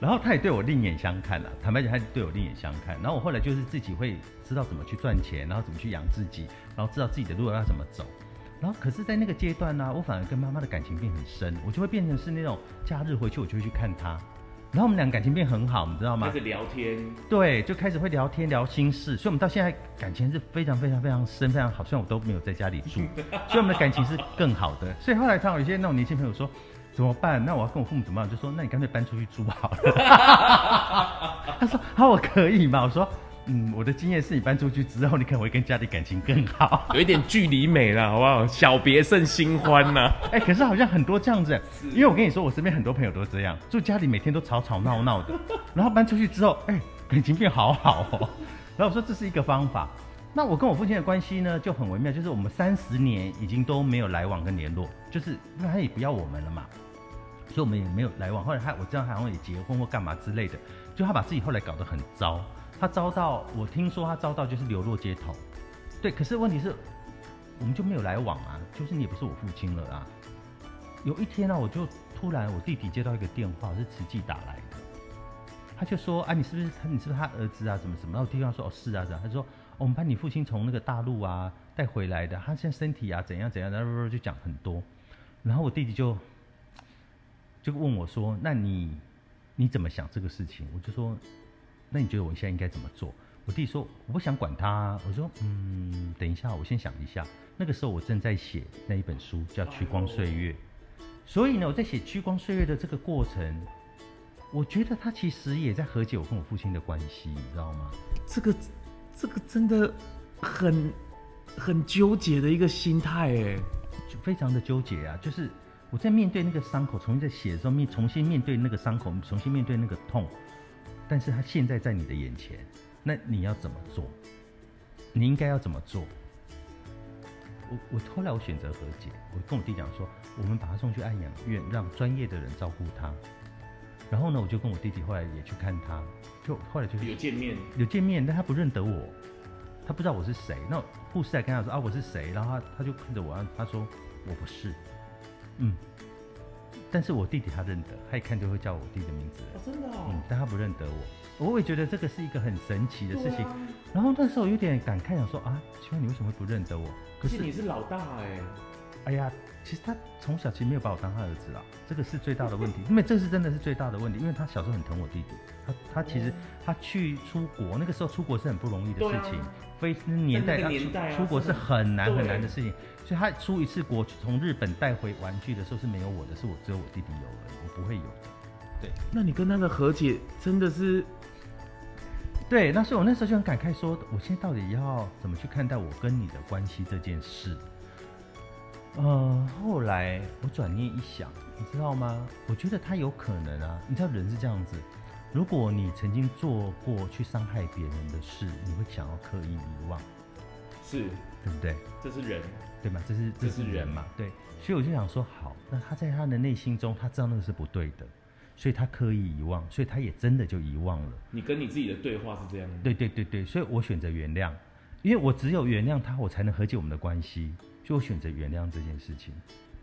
然后她也对我另眼相看了。坦白讲，她对我另眼相看。然后我后来就是自己会知道怎么去赚钱，然后怎么去养自己，然后知道自己的路要怎么走。然后可是，在那个阶段呢、啊，我反而跟妈妈的感情变很深，我就会变成是那种假日回去我就会去看她。然后我们俩感情变很好，你知道吗？开始聊天，对，就开始会聊天聊心事，所以我们到现在感情是非常非常非常深，非常好。虽然我都没有在家里住，所以我们的感情是更好的。所以后来他有一些那种年轻朋友说，怎么办？那我要跟我父母怎么办？就说，那你干脆搬出去住好了。他说，好，我可以嘛？我说。嗯，我的经验是你搬出去之后，你可能会跟家里感情更好，有一点距离美了，好不好？小别胜新欢呐。哎，可是好像很多这样子，因为我跟你说，我身边很多朋友都这样，住家里每天都吵吵闹闹的，然后搬出去之后，哎，感情变好好哦。然后我说这是一个方法。那我跟我父亲的关系呢就很微妙，就是我们三十年已经都没有来往跟联络，就是因为他也不要我们了嘛，所以我们也没有来往。后来他我知道他好像也结婚或干嘛之类的，就他把自己后来搞得很糟。他遭到，我听说他遭到就是流落街头，对。可是问题是，我们就没有来往啊，就是你也不是我父亲了啊。有一天呢、啊，我就突然我弟弟接到一个电话，是慈济打来的，他就说啊，你是不是他？你是不是他儿子啊？怎么怎么？然后我弟弟说哦是啊，是啊。他说、哦、我们把你父亲从那个大陆啊带回来的，他现在身体啊怎样怎样，然后就讲很多。然后我弟弟就就问我说，那你你怎么想这个事情？我就说。那你觉得我现在应该怎么做？我弟说我不想管他。我说嗯，等一下，我先想一下。那个时候我正在写那一本书，叫《屈光岁月》。所以呢，我在写《屈光岁月》的这个过程，我觉得他其实也在和解我跟我父亲的关系，你知道吗？这个这个真的很很纠结的一个心态，哎，就非常的纠结啊！就是我在面对那个伤口，重新在写的时候面，重新面对那个伤口，重新面对那个痛。但是他现在在你的眼前，那你要怎么做？你应该要怎么做？我我后来我选择和解，我跟我弟讲说，我们把他送去安养院，让专业的人照顾他。然后呢，我就跟我弟弟后来也去看他，就后来就是有见面，有见面，但他不认得我，他不知道我是谁。那护士还跟他说啊，我是谁？然后他他就看着我，他说我不是，嗯。但是我弟弟他认得，他一看就会叫我弟的名字。哦，真的哦。嗯，但他不认得我，我也觉得这个是一个很神奇的事情。啊、然后那时候有点感慨，想说啊，请问你为什么会不认得我？可是你是老大哎。哎呀，其实他从小其实没有把我当他儿子啊，这个是最大的问题。因为这是真的是最大的问题，因为他小时候很疼我弟弟。他他其实他去出国，那个时候出国是很不容易的事情，非、啊、年代他出出国是很难很难的事情。所以他出一次国，从日本带回玩具的时候是没有我的，是我只有我弟弟有而已，我不会有的。对，那你跟他的和解真的是？对，那所以我那时候就很感慨说，我现在到底要怎么去看待我跟你的关系这件事？呃，后来我转念一想，你知道吗？我觉得他有可能啊，你知道人是这样子，如果你曾经做过去伤害别人的事，你会想要刻意遗忘，是对不对？这是人。对吗？这是这是人嘛？对，所以我就想说，好，那他在他的内心中，他知道那个是不对的，所以他刻意遗忘，所以他也真的就遗忘了。你跟你自己的对话是这样的？对对对对，所以我选择原谅，因为我只有原谅他，我才能和解我们的关系，所以我选择原谅这件事情。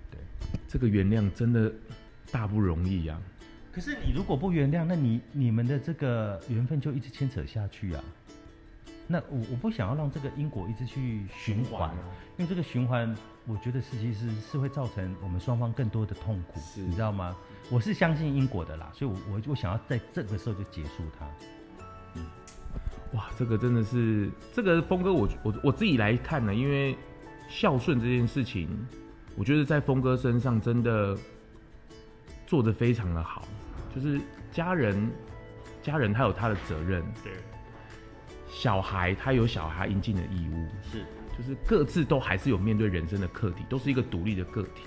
对，这个原谅真的大不容易呀。可是你如果不原谅，那你你们的这个缘分就一直牵扯下去啊。那我我不想要让这个因果一直去循环，因为这个循环，我觉得是其实是会造成我们双方更多的痛苦，你知道吗？我是相信因果的啦，所以我我我想要在这个时候就结束它。嗯，哇，这个真的是这个峰哥我，我我我自己来看呢，因为孝顺这件事情，我觉得在峰哥身上真的做的非常的好，就是家人，家人他有他的责任，对，小孩他有小孩应尽的义务，是，就是各自都还是有面对人生的课题，都是一个独立的个体。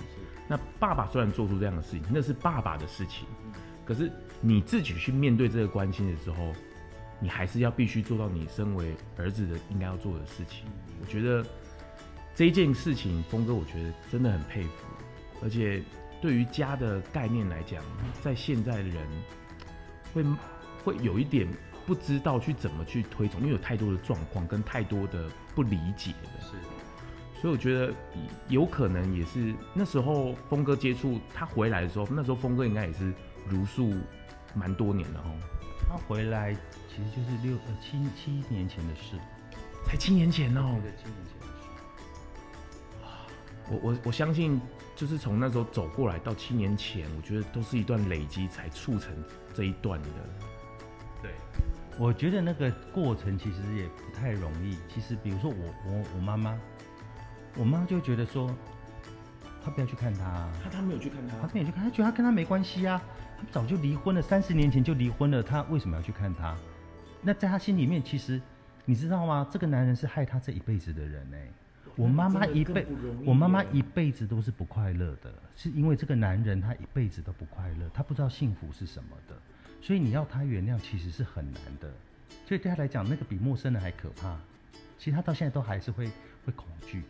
那爸爸虽然做出这样的事情，那是爸爸的事情，可是你自己去面对这个关心的时候，你还是要必须做到你身为儿子的应该要做的事情。我觉得这一件事情，峰哥，我觉得真的很佩服，而且对于家的概念来讲，在现在的人会会有一点不知道去怎么去推崇，因为有太多的状况跟太多的不理解的。是。所以我觉得有可能也是那时候峰哥接触他回来的时候，那时候峰哥应该也是如数蛮多年了哦。他回来其实就是六呃七七年前的事，才七年前哦。对，七年前。我我我相信，就是从那时候走过来到七年前，我觉得都是一段累积才促成这一段的。对，我觉得那个过程其实也不太容易。其实比如说我我我妈妈。我妈就觉得说，她不要去看他，她她没有去看他，她没有去看，她觉得她跟他没关系啊，他早就离婚了，三十年前就离婚了，她为什么要去看他？那在她心里面，其实你知道吗？这个男人是害她这一辈子的人哎、欸。我妈妈一辈，我妈妈一辈子都是不快乐的，是因为这个男人他一辈子都不快乐，他不知道幸福是什么的，所以你要他原谅其实是很难的，所以对他来讲，那个比陌生人还可怕。其实他到现在都还是会会恐惧。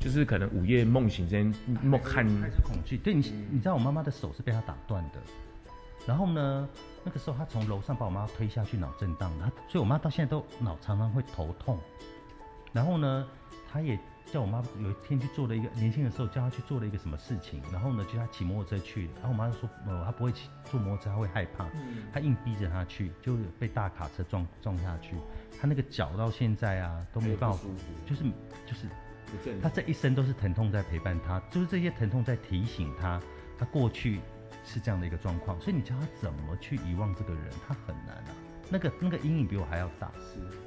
就是可能午夜梦醒之间梦看还是恐惧，对你，你知道我妈妈的手是被他打断的，然后呢，那个时候他从楼上把我妈推下去脑震荡，他所以我妈到现在都脑常常会头痛，然后呢，他也叫我妈有一天去做了一个年轻的时候叫她去做了一个什么事情，然后呢，就她骑摩托车去，然后我妈就说，呃，她不会骑坐摩托车，她会害怕，她硬逼着她去，就被大卡车撞撞下去，她那个脚到现在啊都没办法，就是就是。她这一生都是疼痛在陪伴她，就是这些疼痛在提醒她，她过去是这样的一个状况，所以你叫她怎么去遗忘这个人，她很难啊。那个那个阴影比我还要大，是，对。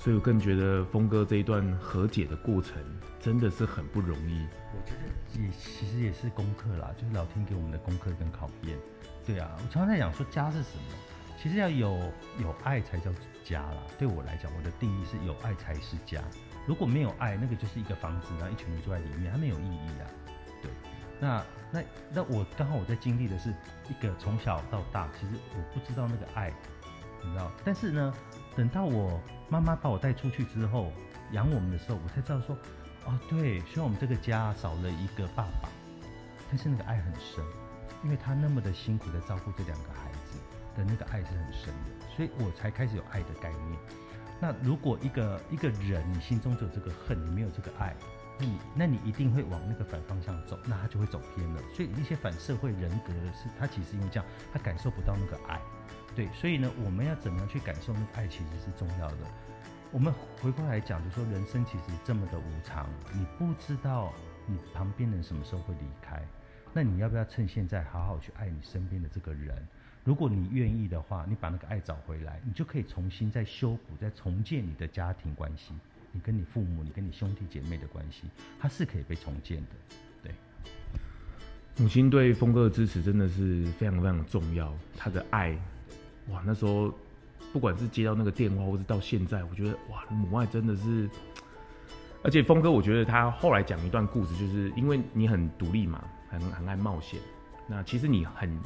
所以我更觉得峰哥这一段和解的过程真的是很不容易。我觉得也其实也是功课啦，就是老天给我们的功课跟考验。对啊，我常常在讲说家是什么，其实要有有爱才叫家啦。对我来讲，我的定义是有爱才是家。如果没有爱，那个就是一个房子，然后一群人住在里面，它没有意义啊。对，那那那我刚好我在经历的是一个从小到大，其实我不知道那个爱，你知道？但是呢，等到我妈妈把我带出去之后，养我们的时候，我才知道说，哦，对，虽然我们这个家少了一个爸爸，但是那个爱很深，因为他那么的辛苦的照顾这两个孩子的那个爱是很深的，所以我才开始有爱的概念。那如果一个一个人，你心中只有这个恨，你没有这个爱，那你那你一定会往那个反方向走，那他就会走偏了。所以一些反社会人格是，他其实因为这样，他感受不到那个爱。对，所以呢，我们要怎么样去感受那个爱，其实是重要的。我们回过来讲，就说人生其实这么的无常，你不知道你旁边人什么时候会离开，那你要不要趁现在好好去爱你身边的这个人？如果你愿意的话，你把那个爱找回来，你就可以重新再修补、再重建你的家庭关系。你跟你父母、你跟你兄弟姐妹的关系，它是可以被重建的。对，母亲对峰哥的支持真的是非常非常重要。他的爱，哇，那时候不管是接到那个电话，或是到现在，我觉得哇，母爱真的是。而且峰哥，我觉得他后来讲一段故事，就是因为你很独立嘛，很很爱冒险。那其实你很。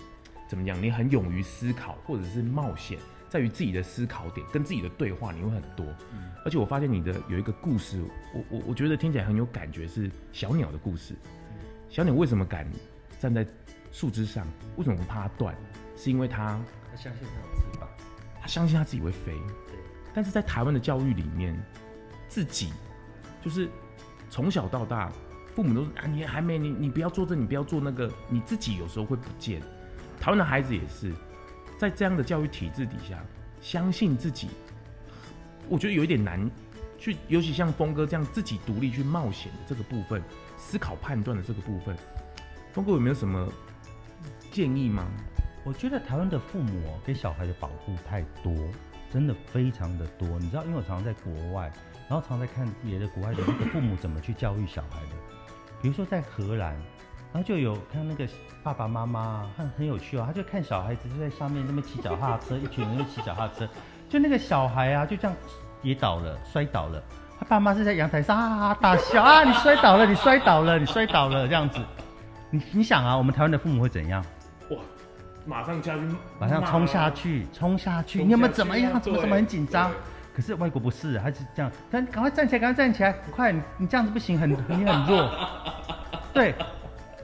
怎么讲？你很勇于思考，或者是冒险，在于自己的思考点跟自己的对话，你会很多。嗯，而且我发现你的有一个故事，我我我觉得听起来很有感觉，是小鸟的故事。小鸟为什么敢站在树枝上？为什么不怕它断？是因为它它相信他有翅膀，他相信他自己会飞。对。但是在台湾的教育里面，自己就是从小到大，父母都是啊，你还没你你不要做这，你不要做那个，你自己有时候会不见。台湾的孩子也是在这样的教育体制底下，相信自己，我觉得有一点难去，尤其像峰哥这样自己独立去冒险的这个部分，思考判断的这个部分，峰哥有没有什么建议吗？我觉得台湾的父母给小孩的保护太多，真的非常的多。你知道，因为我常常在国外，然后常在看别的国外的那个父母怎么去教育小孩的，比如说在荷兰。然后就有看那个爸爸妈妈，很很有趣哦，他就看小孩子就在上面那边骑脚踏车，一群人就骑脚踏车，就那个小孩啊，就这样跌倒了，摔倒了，他爸妈是在阳台上啊大笑啊，你摔倒了，你摔倒了，你摔倒了这样子，你你想啊，我们台湾的父母会怎样？哇，马上下去，马上冲下去，冲下去，你有没有怎么样？怎么怎么很紧张？可是外国不是，他是这样，他赶快站起来，赶快站起来，快，你你这样子不行，很 你很弱，对。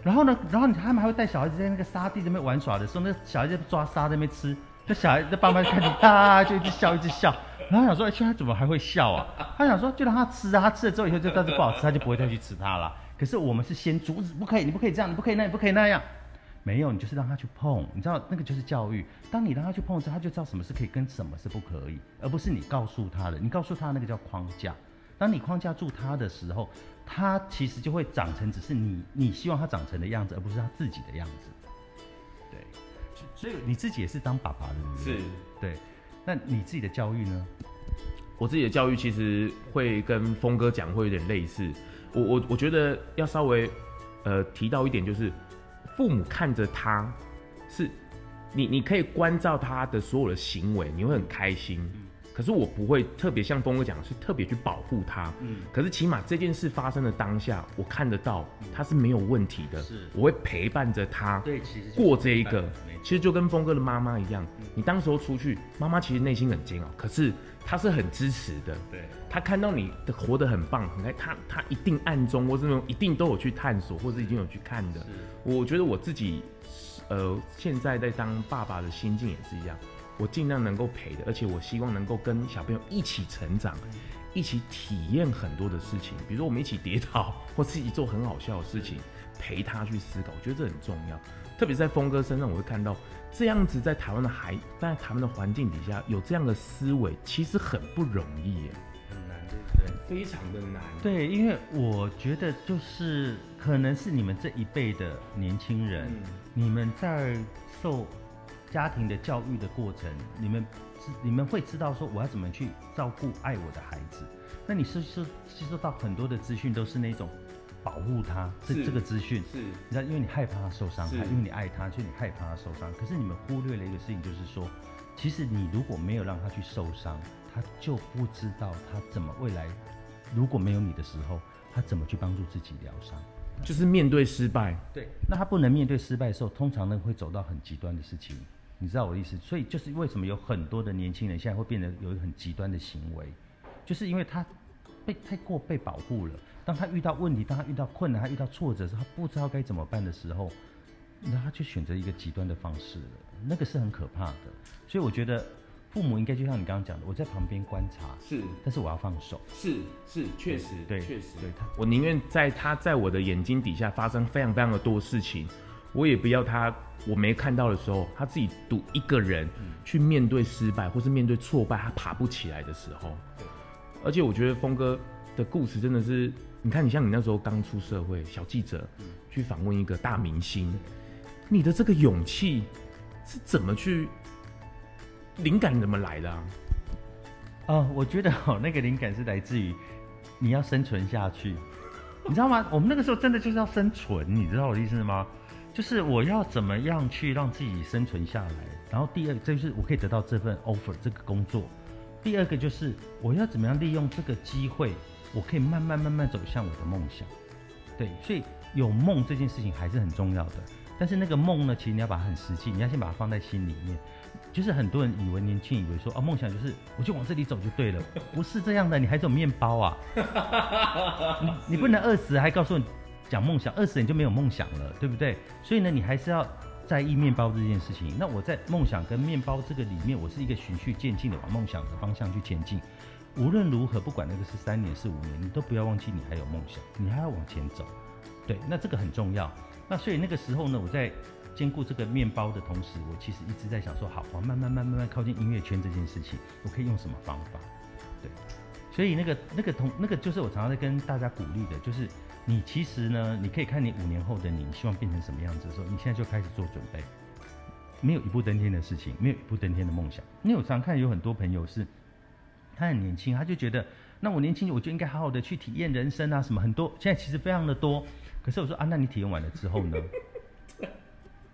然后呢，然后他们还会带小孩子在那个沙地这边玩耍的时候，那小孩子抓沙在那边吃，那小孩子爸妈就看着他，就一直笑，一直笑。然后想说，哎，他怎么还会笑啊？他想说，就让他吃啊，他吃了之后以后就但是不好吃，他就不会再去吃它了。可是我们是先阻止，不可以，你不可以这样，你不可以那，你不可以那样。没有，你就是让他去碰，你知道那个就是教育。当你让他去碰之后，他就知道什么是可以跟什么是不可以，而不是你告诉他的。你告诉他那个叫框架。当你框架住他的时候，他其实就会长成只是你你希望他长成的样子，而不是他自己的样子。对，所以你自己也是当爸爸的，是，对。那你自己的教育呢？我自己的教育其实会跟峰哥讲会有点类似。我我我觉得要稍微呃提到一点，就是父母看着他是，你你可以关照他的所有的行为，你会很开心。嗯可是我不会特别像峰哥讲，是特别去保护他。嗯，可是起码这件事发生的当下，我看得到他是没有问题的。是，我会陪伴着他。对，其实过这一个，其实就跟峰哥的妈妈一样。你当时候出去，妈妈其实内心很煎熬，可是他是很支持的。对，她看到你的活得很棒，很开，她她一定暗中或是那种一定都有去探索，或是已经有去看的。我觉得我自己，呃，现在在当爸爸的心境也是一样。我尽量能够陪的，而且我希望能够跟小朋友一起成长，一起体验很多的事情。比如说，我们一起跌倒，或是一起做很好笑的事情，陪他去思考。我觉得这很重要。特别在峰哥身上，我会看到这样子在台湾的孩，在台湾的环境底下有这样的思维，其实很不容易耶，很难，对不对？非常的难。对，因为我觉得就是可能是你们这一辈的年轻人，嗯、你们在受。家庭的教育的过程，你们知你们会知道说我要怎么去照顾爱我的孩子。那你是是吸收到很多的资讯，都是那种保护他这这个资讯，是，你知道，因为你害怕他受伤害，因为你爱他，所以你害怕他受伤。可是你们忽略了一个事情，就是说，其实你如果没有让他去受伤，他就不知道他怎么未来如果没有你的时候，他怎么去帮助自己疗伤。就是面对失败，对，那他不能面对失败的时候，通常呢会走到很极端的事情。你知道我的意思，所以就是为什么有很多的年轻人现在会变得有一个很极端的行为，就是因为他被太过被保护了。当他遇到问题，当他遇到困难，他遇到挫折的时候，他不知道该怎么办的时候，那他就选择一个极端的方式了。那个是很可怕的。所以我觉得父母应该就像你刚刚讲的，我在旁边观察，是，但是我要放手，是是，确实，对，确实，对他，我宁愿在他在我的眼睛底下发生非常非常的多事情。我也不要他，我没看到的时候，他自己独一个人去面对失败，或是面对挫败，他爬不起来的时候。而且我觉得峰哥的故事真的是，你看，你像你那时候刚出社会，小记者去访问一个大明星，你的这个勇气是怎么去，灵感怎么来的啊？我觉得哦，那个灵感是来自于你要生存下去，你知道吗？我们那个时候真的就是要生存，你知道我的意思吗？就是我要怎么样去让自己生存下来，然后第二就是我可以得到这份 offer 这个工作，第二个就是我要怎么样利用这个机会，我可以慢慢慢慢走向我的梦想。对，所以有梦这件事情还是很重要的，但是那个梦呢，其实你要把它很实际，你要先把它放在心里面。就是很多人以为年轻以为说啊，梦想就是我就往这里走就对了，不是这样的，你还是有面包啊，你你不能饿死还告诉你。讲梦想，饿死你就没有梦想了，对不对？所以呢，你还是要在意面包这件事情。那我在梦想跟面包这个里面，我是一个循序渐进的往梦想的方向去前进。无论如何，不管那个是三年是五年，你都不要忘记你还有梦想，你还要往前走。对，那这个很重要。那所以那个时候呢，我在兼顾这个面包的同时，我其实一直在想说，好，我慢慢慢慢慢靠近音乐圈这件事情，我可以用什么方法？对，所以那个那个同那个就是我常常在跟大家鼓励的，就是。你其实呢，你可以看你五年后的你，你希望变成什么样子的时候，你现在就开始做准备。没有一步登天的事情，没有一步登天的梦想。因为我常看有很多朋友是，他很年轻，他就觉得，那我年轻我就应该好好的去体验人生啊，什么很多，现在其实非常的多。可是我说啊，那你体验完了之后呢？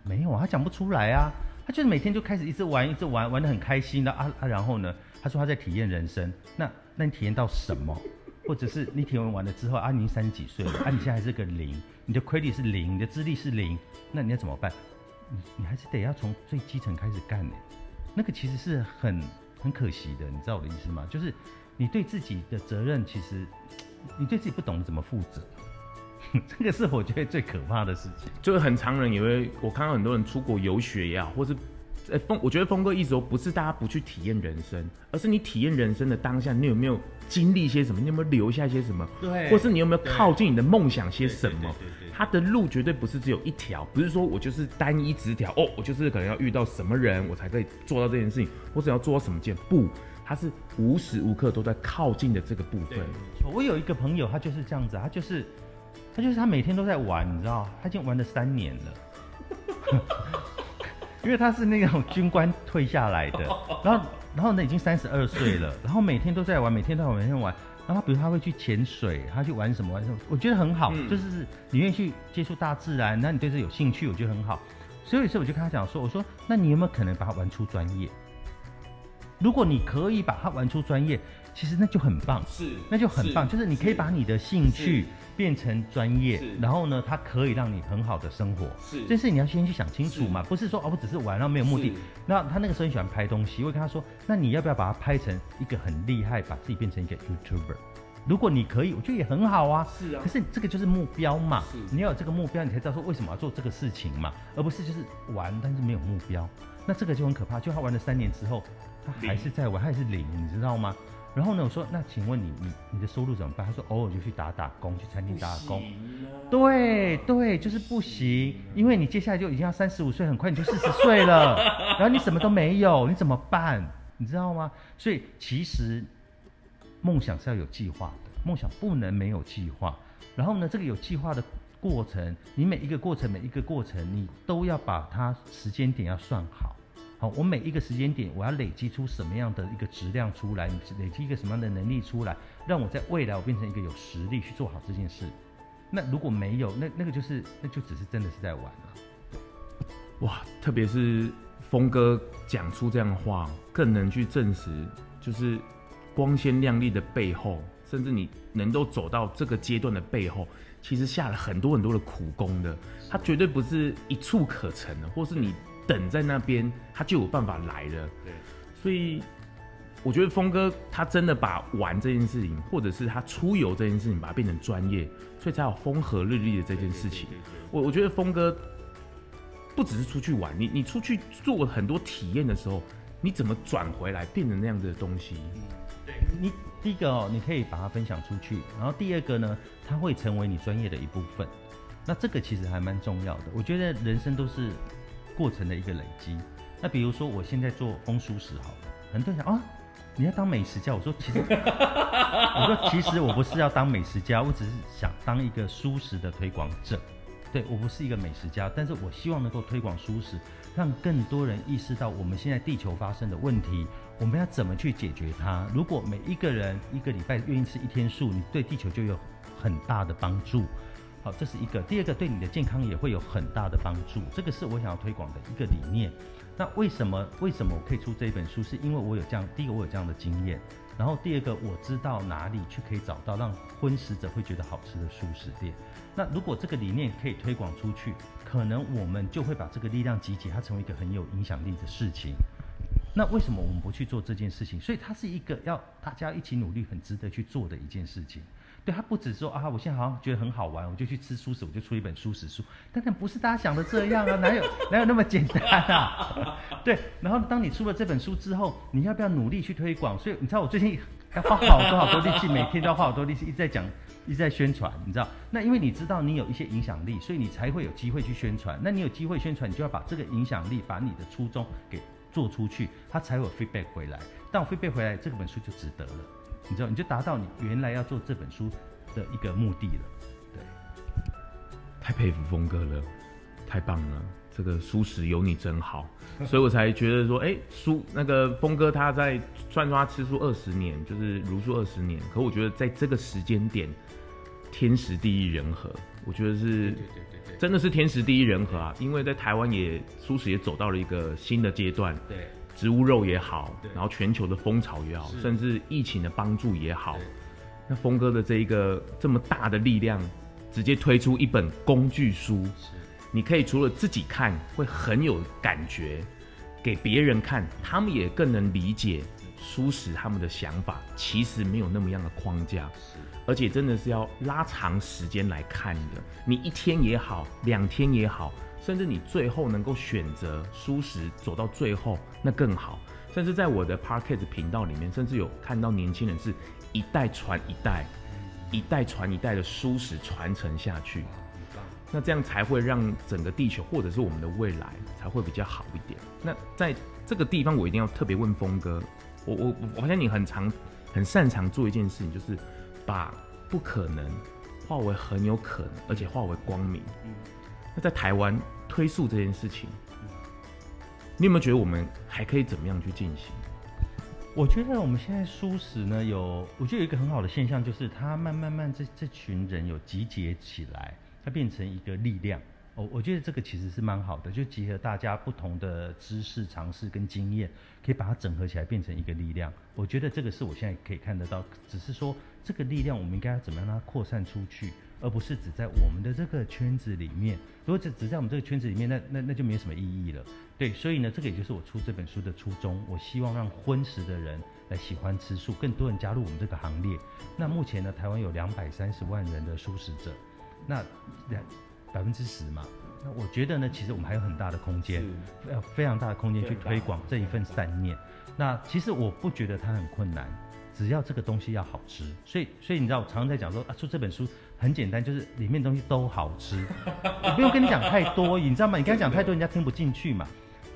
没有啊，他讲不出来啊。他就是每天就开始一直玩，一直玩，玩的很开心的啊啊。然后呢，他说他在体验人生。那那你体验到什么？或者是你体验完了之后啊，你三十几岁了啊，你现在还是个零，你的 credit 是零，你的资历是零，那你要怎么办？你你还是得要从最基层开始干呢。那个其实是很很可惜的，你知道我的意思吗？就是你对自己的责任，其实你对自己不懂得怎么负责。这个是我觉得最可怕的事情，就是很常人以为我看到很多人出国游学也好，或是，呃，峰，我觉得峰哥一直都不是大家不去体验人生，而是你体验人生的当下，你有没有经历些什么？你有没有留下些什么？对，或是你有没有靠近你的梦想些什么？他的路绝对不是只有一条，不是说我就是单一直条哦，我就是可能要遇到什么人，我才可以做到这件事情，或者要做到什么件，不，他是无时无刻都在靠近的这个部分。我有一个朋友，他就是这样子，他就是。他就是他每天都在玩，你知道，他已经玩了三年了，因为他是那种军官退下来的，然后然后呢已经三十二岁了，然后每天都在玩，每天都在玩，每天玩，然后比如他会去潜水，他去玩什么玩什么，我觉得很好，嗯、就是你愿意去接触大自然，那你对这有兴趣，我觉得很好，所以有时候我就跟他讲说，我说那你有没有可能把它玩出专业？如果你可以把它玩出专业，其实那就很棒，是，那就很棒，是就是你可以把你的兴趣变成专业，然后呢，它可以让你很好的生活，是，这事你要先去想清楚嘛，不是说哦，我只是玩，然后没有目的。那他那个时候很喜欢拍东西，我会跟他说，那你要不要把它拍成一个很厉害，把自己变成一个 YouTuber？如果你可以，我觉得也很好啊，是啊。可是这个就是目标嘛，你要有这个目标，你才知道说为什么要做这个事情嘛，而不是就是玩，但是没有目标，那这个就很可怕。就他玩了三年之后。他还是在玩，他还是零，你知道吗？然后呢，我说那请问你你你的收入怎么办？他说偶尔就去打打工，去餐厅打打工。对对，就是不行，因为你接下来就已经要三十五岁，很快你就四十岁了，然后你什么都没有，你怎么办？你知道吗？所以其实梦想是要有计划的，梦想不能没有计划。然后呢，这个有计划的过程，你每一个过程每一个过程，你都要把它时间点要算好。好，我每一个时间点，我要累积出什么样的一个质量出来？累积一个什么样的能力出来，让我在未来我变成一个有实力去做好这件事。那如果没有，那那个就是，那就只是真的是在玩了。哇，特别是峰哥讲出这样的话，更能去证实，就是光鲜亮丽的背后，甚至你能够走到这个阶段的背后，其实下了很多很多的苦功的。它绝对不是一蹴可成的，或是你。等在那边，他就有办法来了。对，所以我觉得峰哥他真的把玩这件事情，或者是他出游这件事情，把它变成专业，所以才有风和日丽的这件事情。我我觉得峰哥不只是出去玩，你你出去做很多体验的时候，你怎么转回来变成那样子的东西？对，你第一个哦，你可以把它分享出去，然后第二个呢，它会成为你专业的一部分。那这个其实还蛮重要的。我觉得人生都是。过程的一个累积，那比如说我现在做风蔬食好了，很多人想啊，你要当美食家，我说其实，我说其实我不是要当美食家，我只是想当一个蔬食的推广者，对，我不是一个美食家，但是我希望能够推广蔬食，让更多人意识到我们现在地球发生的问题，我们要怎么去解决它。如果每一个人一个礼拜愿意吃一天素，你对地球就有很大的帮助。好，这是一个。第二个，对你的健康也会有很大的帮助。这个是我想要推广的一个理念。那为什么为什么我可以出这一本书？是因为我有这样，第一个我有这样的经验，然后第二个我知道哪里去可以找到让荤食者会觉得好吃的素食店。那如果这个理念可以推广出去，可能我们就会把这个力量集结，它成为一个很有影响力的事情。那为什么我们不去做这件事情？所以它是一个要大家一起努力、很值得去做的一件事情。对，他不止说啊，我现在好像觉得很好玩，我就去吃蔬食，我就出一本蔬食书。但是不是大家想的这样啊？哪有哪有那么简单啊？对，然后当你出了这本书之后，你要不要努力去推广？所以你知道我最近要花好多好多力气，每天都要花好多力气，一直在讲，一直在宣传，你知道？那因为你知道你有一些影响力，所以你才会有机会去宣传。那你有机会宣传，你就要把这个影响力，把你的初衷给做出去，它才有 feedback 回来。当我 feedback 回来，这本书就值得了。你知道，你就达到你原来要做这本书的一个目的了。对，太佩服峰哥了，太棒了！这个书食有你真好，所以我才觉得说，哎、欸，蔬那个峰哥他在虽然说他吃素二十年，就是茹素二十年，可我觉得在这个时间点，天时地利人和，我觉得是，真的是天时地利人和啊！因为在台湾也蔬食也走到了一个新的阶段，对，植物肉也好，然后全球的风潮也好，甚至疫情的帮助也好，那峰哥的这一个这么大的力量，直接推出一本工具书，你可以除了自己看会很有感觉，给别人看，他们也更能理解蔬食他们的想法，其实没有那么样的框架。而且真的是要拉长时间来看的，你一天也好，两天也好，甚至你最后能够选择舒适走到最后，那更好。甚至在我的 Parkett 频道里面，甚至有看到年轻人是一代传一代，一代传一代的舒适传承下去。那这样才会让整个地球或者是我们的未来才会比较好一点。那在这个地方，我一定要特别问峰哥，我我我发现你很常很擅长做一件事情，就是。把不可能化为很有可能，而且化为光明。嗯，那在台湾推素这件事情，你有没有觉得我们还可以怎么样去进行？我觉得我们现在蔬食呢，有我觉得有一个很好的现象，就是它慢慢慢这这群人有集结起来，它变成一个力量。我我觉得这个其实是蛮好的，就结合大家不同的知识、尝试跟经验，可以把它整合起来变成一个力量。我觉得这个是我现在可以看得到，只是说这个力量我们应该要怎么样让它扩散出去，而不是只在我们的这个圈子里面。如果只只在我们这个圈子里面，那那那就没有什么意义了。对，所以呢，这个也就是我出这本书的初衷。我希望让荤食的人来喜欢吃素，更多人加入我们这个行列。那目前呢，台湾有两百三十万人的素食者，那两。百分之十嘛，那我觉得呢，其实我们还有很大的空间，要非常大的空间去推广这一份善念。那其实我不觉得它很困难，只要这个东西要好吃。所以，所以你知道，我常常在讲说啊，出这本书很简单，就是里面东西都好吃，我不用跟你讲太多，你知道吗？你跟他讲太多，人家听不进去嘛。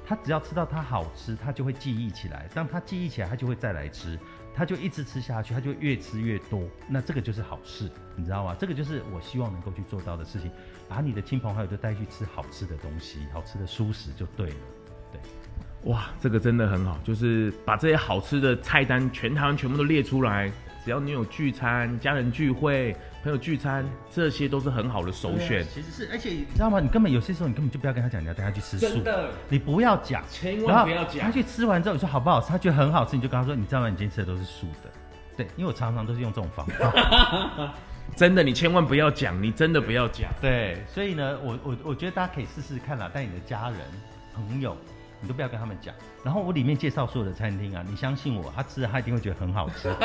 他只要吃到它好吃，他就会记忆起来。当他记忆起来，他就会再来吃。他就一直吃下去，他就越吃越多，那这个就是好事，你知道吗？这个就是我希望能够去做到的事情，把你的亲朋好友都带去吃好吃的东西，好吃的蔬食就对了。对，哇，这个真的很好，就是把这些好吃的菜单全台湾全部都列出来，只要你有聚餐、家人聚会。朋友聚餐，这些都是很好的首选。啊、其实是，而且你知道吗？你根本有些时候，你根本就不要跟他讲，你要带他去吃素。真的，你不要讲，千万不要讲。他去吃完之后，你说好不好吃？他觉得很好吃，你就跟他说，你知道吗？你今天吃的都是素的。对，因为我常常都是用这种方法。真的，你千万不要讲，你真的不要讲。对，所以呢，我我我觉得大家可以试试看啦，带你的家人、朋友。你都不要跟他们讲，然后我里面介绍所有的餐厅啊，你相信我，他吃了他一定会觉得很好吃，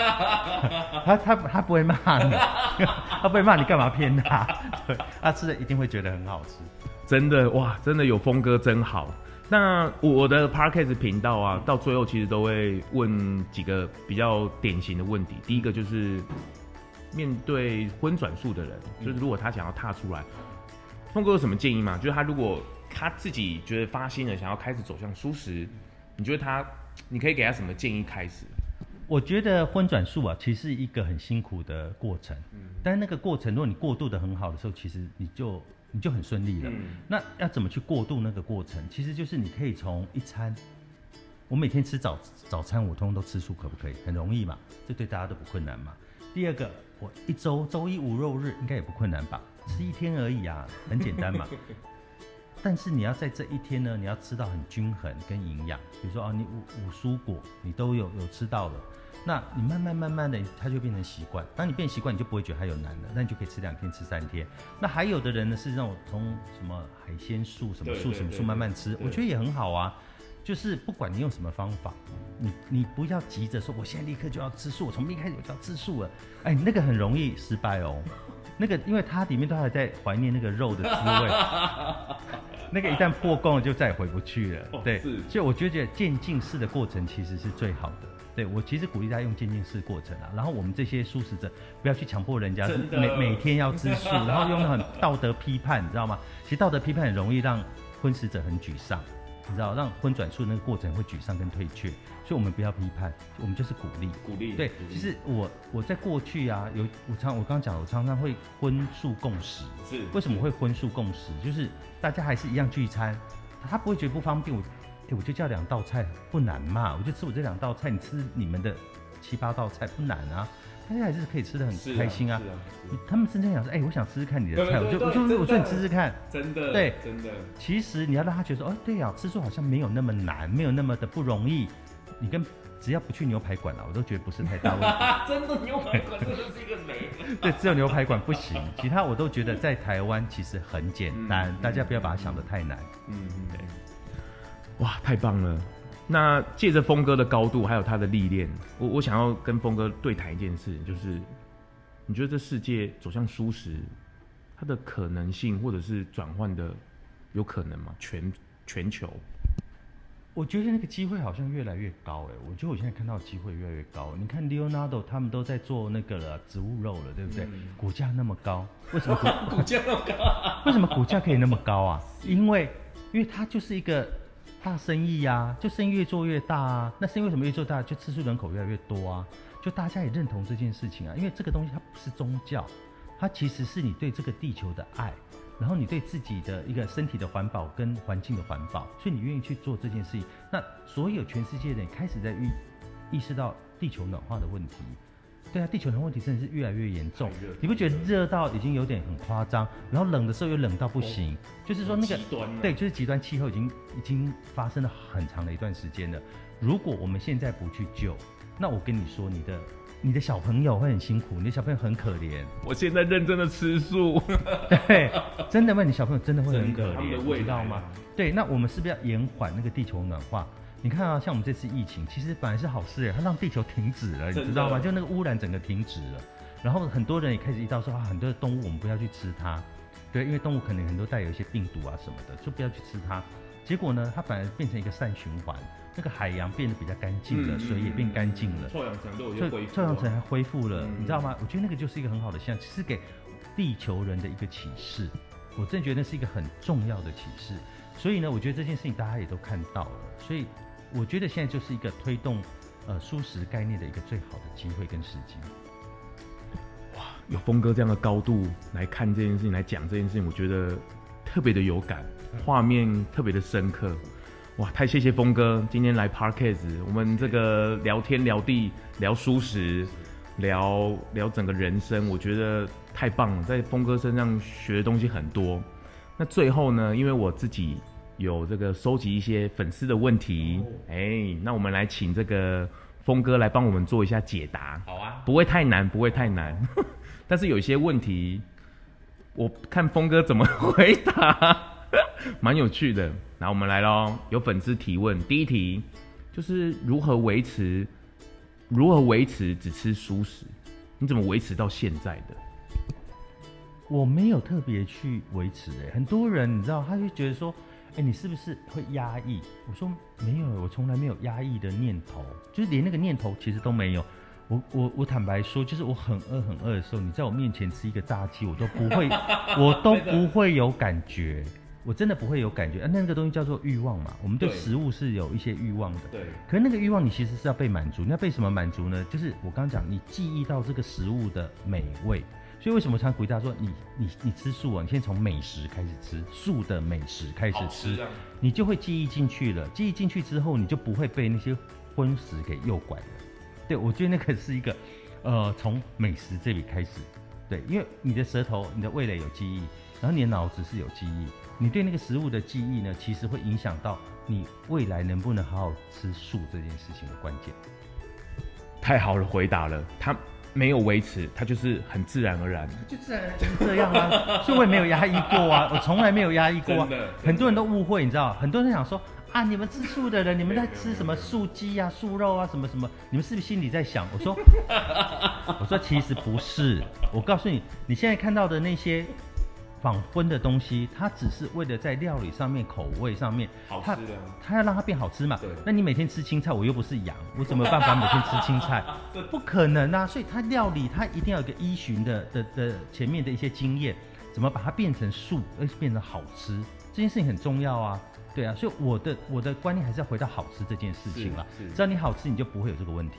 他他他不会骂你，他不会骂你干嘛骗他，对，他吃了一定会觉得很好吃，真的哇，真的有峰哥真好。那我的 Podcast 频道啊，到最后其实都会问几个比较典型的问题，第一个就是面对荤转素的人，就是如果他想要踏出来，峰哥有什么建议吗？就是他如果。他自己觉得发心了，想要开始走向蔬食，你觉得他，你可以给他什么建议开始？我觉得荤转素啊，其实是一个很辛苦的过程。嗯，但是那个过程，如果你过渡的很好的时候，其实你就你就很顺利了。嗯，那要怎么去过渡那个过程？其实就是你可以从一餐，我每天吃早早餐，我通通都吃素，可不可以？很容易嘛，这对大家都不困难嘛。第二个，我一周周一无肉日，应该也不困难吧？吃一天而已啊，很简单嘛。但是你要在这一天呢，你要吃到很均衡跟营养。比如说啊，你五五蔬果你都有有吃到了，那你慢慢慢慢的，它就变成习惯。当你变习惯，你就不会觉得它有难了，那你就可以吃两天，吃三天。那还有的人呢，是让我从什么海鲜素、什么素、什么素慢慢吃，我觉得也很好啊。就是不管你用什么方法，你你不要急着说，我现在立刻就要吃素，我从明天开始我就要吃素了。哎，那个很容易失败哦。那个，因为它里面都还在怀念那个肉的滋味，那个一旦破功了，就再也回不去了。哦、对，所以我觉得渐进式的过程其实是最好的。对，我其实鼓励大家用渐进式过程啊。然后我们这些素食者不要去强迫人家每每天要吃素，然后用很道德批判，你知道吗？其实道德批判很容易让荤食者很沮丧。你知道，让荤转素那个过程会沮丧跟退却，所以我们不要批判，我们就是鼓励，鼓励。对，其实我我在过去啊，有我常我刚刚讲，我常常会荤素共食。是。为什么会荤素共食？就是大家还是一样聚餐，他不会觉得不方便。我，哎，我就叫两道菜不难嘛，我就吃我这两道菜，你吃你们的七八道菜不难啊。大家还是可以吃的很开心啊。他们真正想说，哎、欸，我想吃吃看你的菜，我就我就我说你吃吃看，真的，对，真的。其实你要让他觉得说，哦，对呀、啊，吃素好像没有那么难，没有那么的不容易。你跟只要不去牛排馆啊，我都觉得不是太大问题。真的牛排馆真的是一个雷。对，只有牛排馆不行，其他我都觉得在台湾其实很简单，嗯、大家不要把它想得太难。嗯嗯，对。哇，太棒了！那借着峰哥的高度，还有他的历练，我我想要跟峰哥对谈一件事，就是你觉得这世界走向蔬食，它的可能性或者是转换的有可能吗？全全球？我觉得那个机会好像越来越高哎，我觉得我现在看到机会越来越高。你看 Leonardo 他们都在做那个了植物肉了，对不对？嗯、股价那么高，为什么股股价那么高？为什么股价可以那么高啊？因为因为它就是一个。大生意呀、啊，就生意越做越大啊。那生意为什么越做大？就吃素人口越来越多啊。就大家也认同这件事情啊。因为这个东西它不是宗教，它其实是你对这个地球的爱，然后你对自己的一个身体的环保跟环境的环保，所以你愿意去做这件事情。那所有全世界的人开始在意意识到地球暖化的问题。对啊，地球暖的问题真的是越来越严重。你不觉得热到已经有点很夸张，然后冷的时候又冷到不行？哦、就是说那个对，就是极端气候已经已经发生了很长的一段时间了。如果我们现在不去救，那我跟你说，你的你的小朋友会很辛苦，你的小朋友很可怜。我现在认真的吃素，对，真的吗你小朋友真的会很可怜，你知道吗？对，那我们是不是要延缓那个地球暖化？你看啊，像我们这次疫情，其实本来是好事哎，它让地球停止了，你知道吗？就那个污染整个停止了，然后很多人也开始意识到说啊，很多的动物我们不要去吃它，对，因为动物可能很多带有一些病毒啊什么的，就不要去吃它。结果呢，它反而变成一个善循环，那个海洋变得比较干净了，嗯、水也变干净了，臭氧层都有恢复，臭氧层还恢复了，嗯、你知道吗？我觉得那个就是一个很好的现象，是给地球人的一个启示。我真的觉得那是一个很重要的启示。所以呢，我觉得这件事情大家也都看到了，所以。我觉得现在就是一个推动，呃，蔬食概念的一个最好的机会跟时机。哇，有峰哥这样的高度来看这件事情，来讲这件事情，我觉得特别的有感，画面特别的深刻。哇，太谢谢峰哥今天来 Podcast，我们这个聊天聊地聊舒适，聊聊整个人生，我觉得太棒了，在峰哥身上学的东西很多。那最后呢，因为我自己。有这个收集一些粉丝的问题，哎、欸，那我们来请这个峰哥来帮我们做一下解答。好啊，不会太难，不会太难，但是有一些问题，我看峰哥怎么回答，蛮有趣的。那我们来喽，有粉丝提问，第一题就是如何维持，如何维持只吃素食？你怎么维持到现在的？我没有特别去维持、欸，哎，很多人你知道，他就觉得说。哎，你是不是会压抑？我说没有，我从来没有压抑的念头，就是连那个念头其实都没有。我我我坦白说，就是我很饿很饿的时候，你在我面前吃一个炸鸡，我都不会，我都不会有感觉，我真的不会有感觉。啊，那个东西叫做欲望嘛，我们对食物是有一些欲望的。对。可是那个欲望你其实是要被满足，你要被什么满足呢？就是我刚刚讲，你记忆到这个食物的美味。所以为什么常鼓励大家说，你你你吃素啊？你先从美食开始吃，素的美食开始吃，你就会记忆进去了。记忆进去之后，你就不会被那些荤食给诱拐了。对，我觉得那个是一个，呃，从美食这里开始。对，因为你的舌头、你的味蕾有记忆，然后你的脑子是有记忆，你对那个食物的记忆呢，其实会影响到你未来能不能好好吃素这件事情的关键。太好了，回答了他。没有维持，它就是很自然而然，就自然而然就是这样啊，所以我也没有压抑过啊，我从来没有压抑过啊。很多人都误会，你知道，很多人想说啊，你们吃素的人，你们在吃什么素鸡啊、素肉啊，什么什么，你们是不是心里在想？我说，我说其实不是，我告诉你，你现在看到的那些。仿荤的东西，它只是为了在料理上面、口味上面，好吃的，它，它要让它变好吃嘛。对。那你每天吃青菜，我又不是羊，我怎么办法每天吃青菜？不可能啊！所以它料理，它一定要有一个依循的的的前面的一些经验，怎么把它变成素，而且变成好吃，这件事情很重要啊。对啊，所以我的我的观念还是要回到好吃这件事情了。只要你好吃，你就不会有这个问题。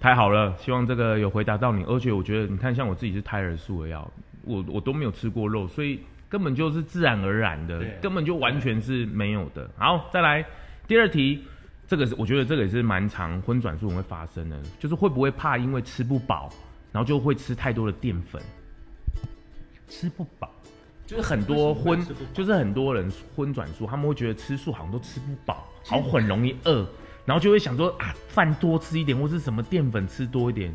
太好了，希望这个有回答到你。而且我觉得，你看，像我自己是胎儿素的药。我我都没有吃过肉，所以根本就是自然而然的，根本就完全是没有的。好，再来第二题，这个是我觉得这个也是蛮常荤转素会发生的，就是会不会怕因为吃不饱，然后就会吃太多的淀粉，吃不饱，就是很多荤，就是很多人荤转素，他们会觉得吃素好像都吃不饱，好很容易饿，然后就会想说啊，饭多吃一点，或是什么淀粉吃多一点。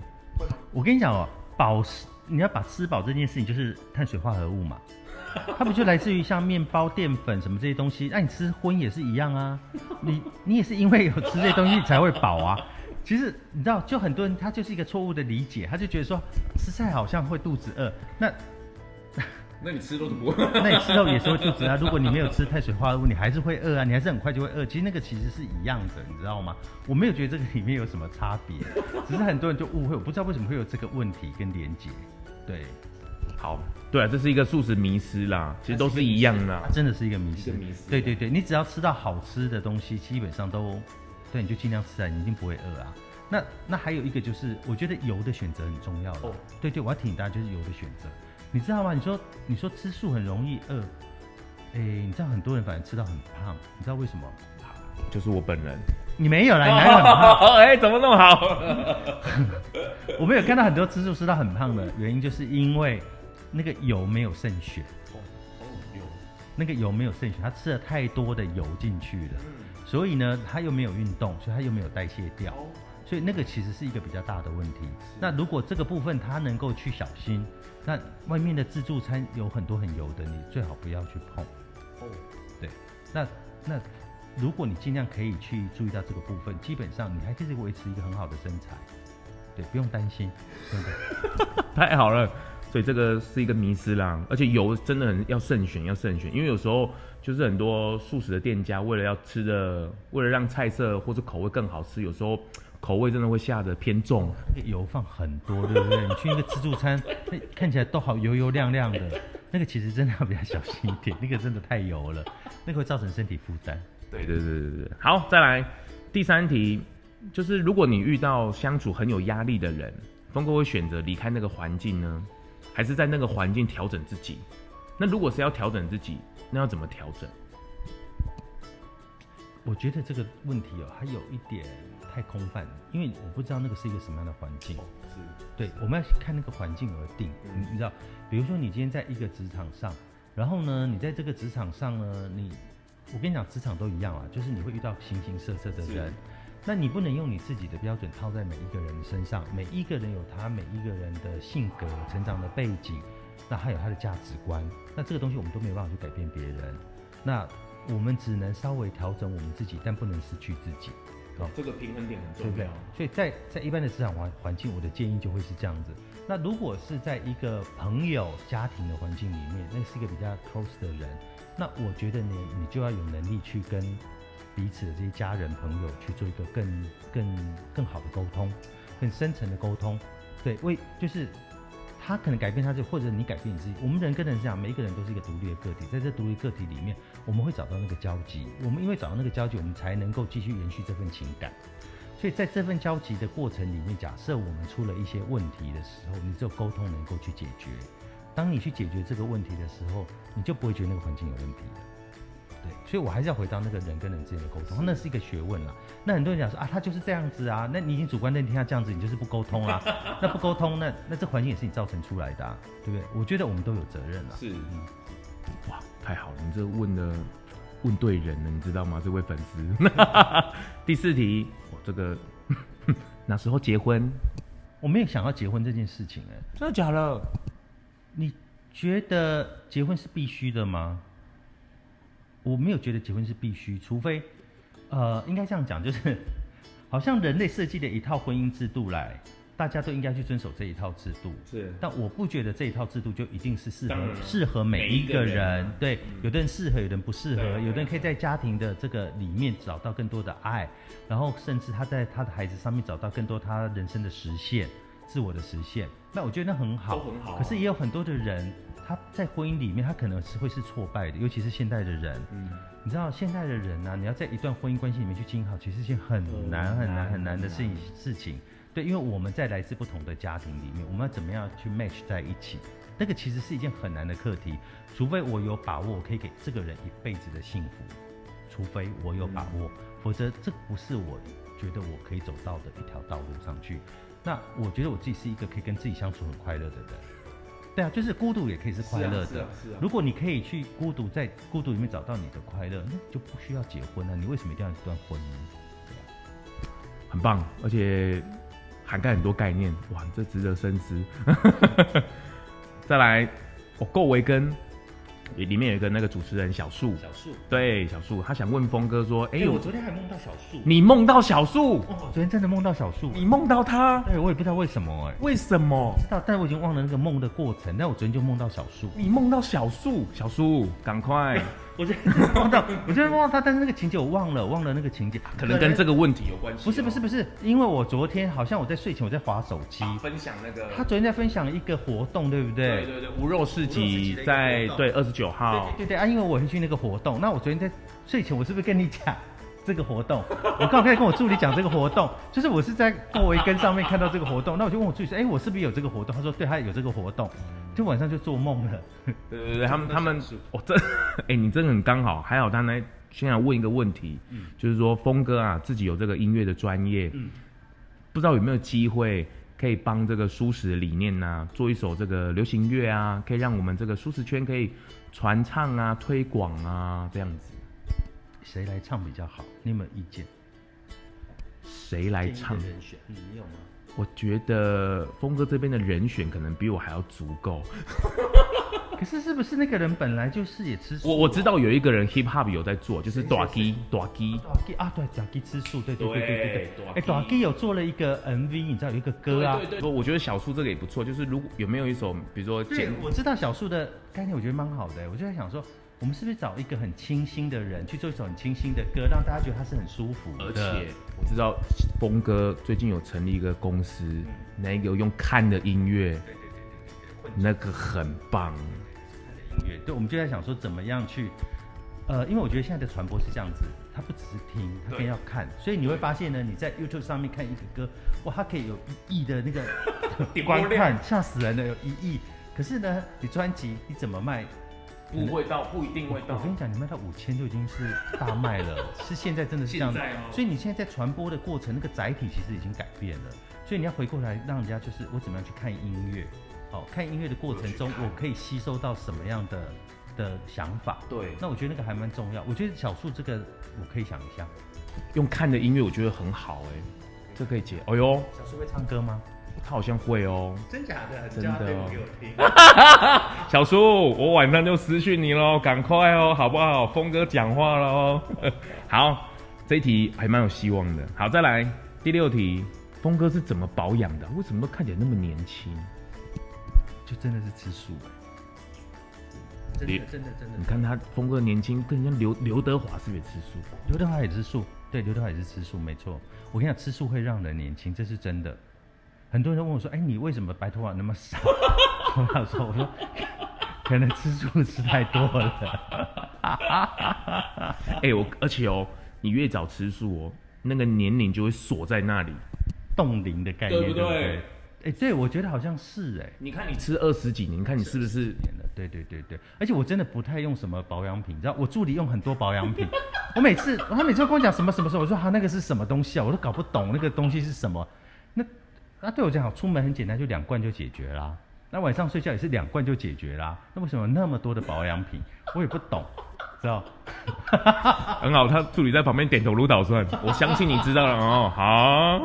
我跟你讲哦，饱是你要把吃饱这件事情，就是碳水化合物嘛。它不就来自于像面包、淀粉什么这些东西？那你吃荤也是一样啊，你你也是因为有吃这些东西才会饱啊。其实你知道，就很多人他就是一个错误的理解，他就觉得说吃菜好像会肚子饿。那 那你吃肉不饿？那你吃肉也是会肚子啊。如果你没有吃碳水化合物，你还是会饿啊，你还是很快就会饿。其实那个其实是一样的，你知道吗？我没有觉得这个里面有什么差别，只是很多人就误会，我不知道为什么会有这个问题跟连结。对。好，对啊，这是一个素食迷失啦，其实都是一样啦，它真的是一个迷思。迷失。对对对，你只要吃到好吃的东西，基本上都，对，你就尽量吃啊，你一定不会饿啊。那那还有一个就是，我觉得油的选择很重要哦。对对，我要提醒大家就是油的选择，你知道吗？你说你说吃素很容易饿，哎，你知道很多人反而吃到很胖，你知道为什么？就是我本人。你没有啦，你哪有很胖？哎，怎么那么好？我们有看到很多吃素吃到很胖的原因，就是因为。那个油没有渗血，哦哦油，那个油没有渗血，他吃了太多的油进去了，嗯，所以呢，他又没有运动，所以他又没有代谢掉，哦，所以那个其实是一个比较大的问题。那如果这个部分他能够去小心，那外面的自助餐有很多很油的，你最好不要去碰。哦，对，那那如果你尽量可以去注意到这个部分，基本上你还可以维持一个很好的身材，对，不用担心，对不对？太好了。所以这个是一个迷思啦，而且油真的很要慎选，要慎选，因为有时候就是很多素食的店家为了要吃的，为了让菜色或者口味更好吃，有时候口味真的会下的偏重，那个油放很多，对不对？你去那个自助餐，那看起来都好油油亮亮的，那个其实真的要比较小心一点，那个真的太油了，那个会造成身体负担。对对对对对，好，再来第三题，就是如果你遇到相处很有压力的人，峰哥会选择离开那个环境呢？还是在那个环境调整自己。那如果是要调整自己，那要怎么调整？我觉得这个问题哦，还有一点太空泛，因为我不知道那个是一个什么样的环境。是，对，我们要看那个环境而定。你你知道，比如说你今天在一个职场上，然后呢，你在这个职场上呢，你，我跟你讲，职场都一样啊，就是你会遇到形形色色的人。那你不能用你自己的标准套在每一个人身上，每一个人有他每一个人的性格、成长的背景，那还有他的价值观，那这个东西我们都没有办法去改变别人，那我们只能稍微调整我们自己，但不能失去自己。哦，这个平衡点很重要。所以在在一般的职场环环境，我的建议就会是这样子。那如果是在一个朋友家庭的环境里面，那是一个比较 close 的人，那我觉得呢，你就要有能力去跟。彼此的这些家人朋友去做一个更更更好的沟通，更深层的沟通，对，为就是他可能改变他自己或者你改变你自己。我们人跟人是这样，每一个人都是一个独立的个体，在这独立个体里面，我们会找到那个交集。我们因为找到那个交集，我们才能够继续延续这份情感。所以在这份交集的过程里面，假设我们出了一些问题的时候，你只有沟通能够去解决。当你去解决这个问题的时候，你就不会觉得那个环境有问题。对，所以我还是要回到那个人跟人之间的沟通，那是一个学问啦。那很多人讲说啊，他就是这样子啊，那你已经主观认定他这样子，你就是不沟通啊。那不沟通，那那这环境也是你造成出来的啊，对不对？我觉得我们都有责任啊。是，哇，太好了，你这问的问对人了，你知道吗？这位粉丝。第四题，我这个 哪时候结婚？我没有想要结婚这件事情，哎，真的假的？你觉得结婚是必须的吗？我没有觉得结婚是必须，除非，呃，应该这样讲，就是 好像人类设计的一套婚姻制度来，大家都应该去遵守这一套制度。是，但我不觉得这一套制度就一定是适合适合每一个人。个人对，嗯、有的人适合，有的人不适合，有的人可以在家庭的这个里面找到更多的爱，然后甚至他在他的孩子上面找到更多他人生的实现、自我的实现。那我觉得那很好，都很好。可是也有很多的人。他在婚姻里面，他可能是会是挫败的，尤其是现代的人。嗯，你知道现代的人呢、啊，你要在一段婚姻关系里面去经营好，其实是件很难很难很难的事情事情。对，因为我们在来自不同的家庭里面，我们要怎么样去 match 在一起？那个其实是一件很难的课题。除非我有把握，我可以给这个人一辈子的幸福。除非我有把握，嗯、否则这不是我觉得我可以走到的一条道路上去。那我觉得我自己是一个可以跟自己相处很快乐的人。对啊，就是孤独也可以是快乐的。是啊，是啊，是啊。如果你可以去孤独，在孤独里面找到你的快乐，那就不需要结婚了。你为什么一定要一段婚姻？对啊，很棒，而且涵盖很多概念，哇，这值得深思。再来，我够维根。里面有一个那个主持人小树，小树，对，小树，他想问峰哥说，哎、欸，我昨天还梦到小树，你梦到小树？哦，昨天真的梦到小树，你梦到他？对，我也不知道为什么哎、欸，为什么？知道，但是我已经忘了那个梦的过程，但我昨天就梦到小树，你梦到小树，小树，赶快。我觉得梦到，我觉得梦到他，但是那个情节我忘了，忘了那个情节，可能跟这个问题有关系、喔。不是不是不是，因为我昨天好像我在睡前我在划手机、啊，分享那个，他昨天在分享一个活动，对不对？对对对，无肉市集在对二十九号，对对对啊，因为我会去那个活动，那我昨天在睡前，我是不是跟你讲？这个活动，我刚才跟我助理讲这个活动，就是我是在够维根上面看到这个活动，那我就问我助理说，哎，我是不是有这个活动？他说，对，他有这个活动，就晚上就做梦了。对对对，他们他们，我真，哎，你真的很刚好，还好他来。先来问一个问题，嗯，就是说峰哥啊，自己有这个音乐的专业，嗯，不知道有没有机会可以帮这个舒适的理念呢、啊，做一首这个流行乐啊，可以让我们这个舒适圈可以传唱啊、推广啊，这样子。谁来唱比较好？你有没有意见？谁来唱？人选，你有吗？我觉得峰哥这边的人选可能比我还要足够。可是是不是那个人本来就是也吃素？我我知道有一个人 hip hop 有在做，就是大鸡大鸡大鸡啊，对，大鸡吃素，对对对对对对。哎，大鸡有做了一个 MV，你知道有一个歌啊？对对对。我觉得小树这个也不错，就是如果有没有一首，比如说，对，我知道小树的概念，我觉得蛮好的。我就在想说。我们是不是找一个很清新的人去做一首很清新的歌，让大家觉得他是很舒服的？而且我知道峰哥最近有成立一个公司，嗯、那个用看的音乐，对对对对对，那个很棒。看的音乐，对，我们就在想说怎么样去，呃，因为我觉得现在的传播是这样子，它不只是听，它更要看，所以你会发现呢，你在 YouTube 上面看一个歌，哇，它可以有一亿的那个 观看，吓死人了，有一亿。可是呢，你专辑你怎么卖？不会到，不一定会到。我跟你讲，你卖到五千就已经是大卖了，是现在真的是这样子。所以你现在在传播的过程，那个载体其实已经改变了。所以你要回过来，让人家就是我怎么样去看音乐？好，看音乐的过程中，我可以吸收到什么样的的想法？对，那我觉得那个还蛮重要。我觉得小树这个我可以想一下，用看的音乐，我觉得很好哎、欸，这可以解。哎呦，小树会唱歌吗？他好像会哦，真假的？真的哦。小叔，我晚上就私讯你喽，赶快哦，好不好？峰哥讲话了哦。好，这一题还蛮有希望的。好，再来第六题，峰哥是怎么保养的？为什么都看起来那么年轻？就真的是吃素。真的真的真的。你看他峰哥年轻，跟人家刘刘德华是不是吃素？刘德华也吃素，对，刘德华也是吃素，没错。我跟你讲，吃素会让人年轻，这是真的。很多人问我说：“哎、欸，你为什么白头发那么少？” 我想说：“我说 可能吃素吃太多了。”哎、欸，我而且哦，你越早吃素哦，那个年龄就会锁在那里，冻龄的概念，对不对？哎、欸，对，我觉得好像是哎、欸。你看你吃二十几年，你看你是不是？对对对对，而且我真的不太用什么保养品，你知道，我助理用很多保养品，我每次他每次跟我讲什么什么什么，我说他、啊、那个是什么东西啊？我都搞不懂那个东西是什么。那那对我讲好，出门很简单，就两罐就解决啦。那晚上睡觉也是两罐就解决啦。那为什么那么多的保养品？我也不懂，知道？很好，他助理在旁边点头如捣蒜。我相信你知道了哦。好，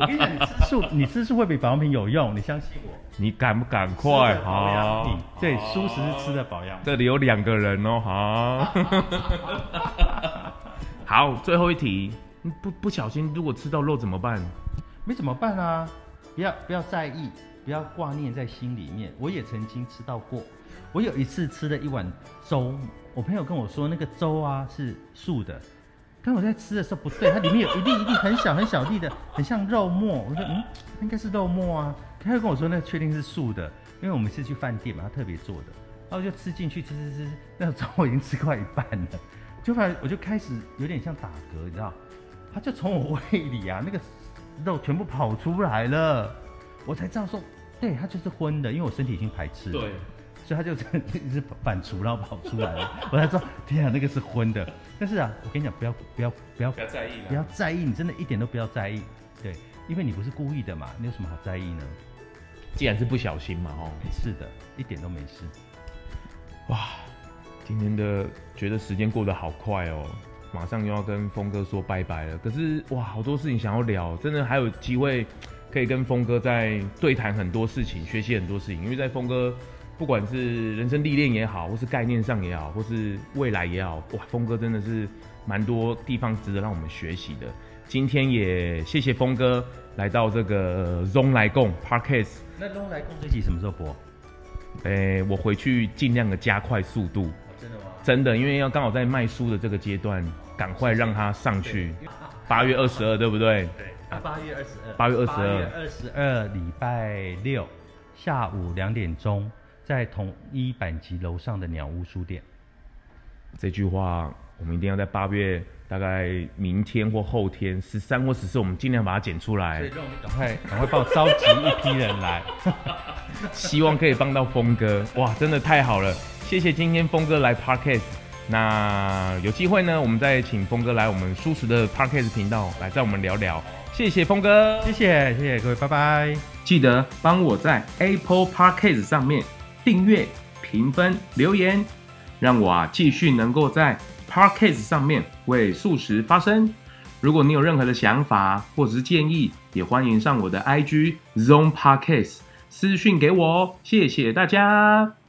我跟你讲，你吃素，你吃素会比保养品有用，你相信我。你敢不赶快？好，对，素食是吃的保养。这里有两个人哦，好。好，最后一题，不不小心如果吃到肉怎么办？没怎么办啊？不要不要在意，不要挂念在心里面。我也曾经吃到过，我有一次吃了一碗粥，我朋友跟我说那个粥啊是素的，但我在吃的时候不对，它里面有一粒一粒很小很小粒的，很像肉末。我说嗯，应该是肉末啊。他又跟我说那确定是素的，因为我们是去饭店嘛，他特别做的。然后我就吃进去吃吃吃，那个粥我已经吃快一半了，就反正我就开始有点像打嗝，你知道？他就从我胃里啊那个。肉全部跑出来了，我才知道说，对，他就是荤的，因为我身体已经排斥了。对，所以他就一直反刍，然后跑出来了。我才知道，天啊，那个是荤的。但是啊，我跟你讲，不要不要不要不要在意，不要在意，你真的一点都不要在意。对，因为你不是故意的嘛，你有什么好在意呢？既然是不小心嘛，哦，是的，一点都没事。哇，今天的觉得时间过得好快哦，马上又要跟峰哥说拜拜了。可是哇，好多事情想要聊，真的还有机会可以跟峰哥再对谈很多事情，学习很多事情。因为在峰哥不管是人生历练也好，或是概念上也好，或是未来也好，哇，峰哥真的是蛮多地方值得让我们学习的。今天也谢谢峰哥来到这个 Zone 来共 Podcast。那 Zone 来共这集什么时候播？哎、欸，我回去尽量的加快速度。真的吗？真的，因为要刚好在卖书的这个阶段，赶快让它上去。八月二十二，对不对？对。啊，八月二十二。八月二十二。八月二十二，礼拜六下午两点钟，在统一板级楼上的鸟屋书店。这句话，我们一定要在八月。大概明天或后天，十三或十四，我们尽量把它剪出来。所以让我们赶快 赶快帮我召集一批人来，希望可以帮到峰哥。哇，真的太好了！谢谢今天峰哥来 Podcast。那有机会呢，我们再请峰哥来我们蔬食的 Podcast 频道来再我们聊聊。谢谢峰哥，谢谢谢谢各位，拜拜！记得帮我在 Apple Podcast 上面订阅、评分、留言，让我啊继续能够在。Podcast 上面为素食发声。如果你有任何的想法或者是建议，也欢迎上我的 IG Zone Podcast 私讯给我哦。谢谢大家。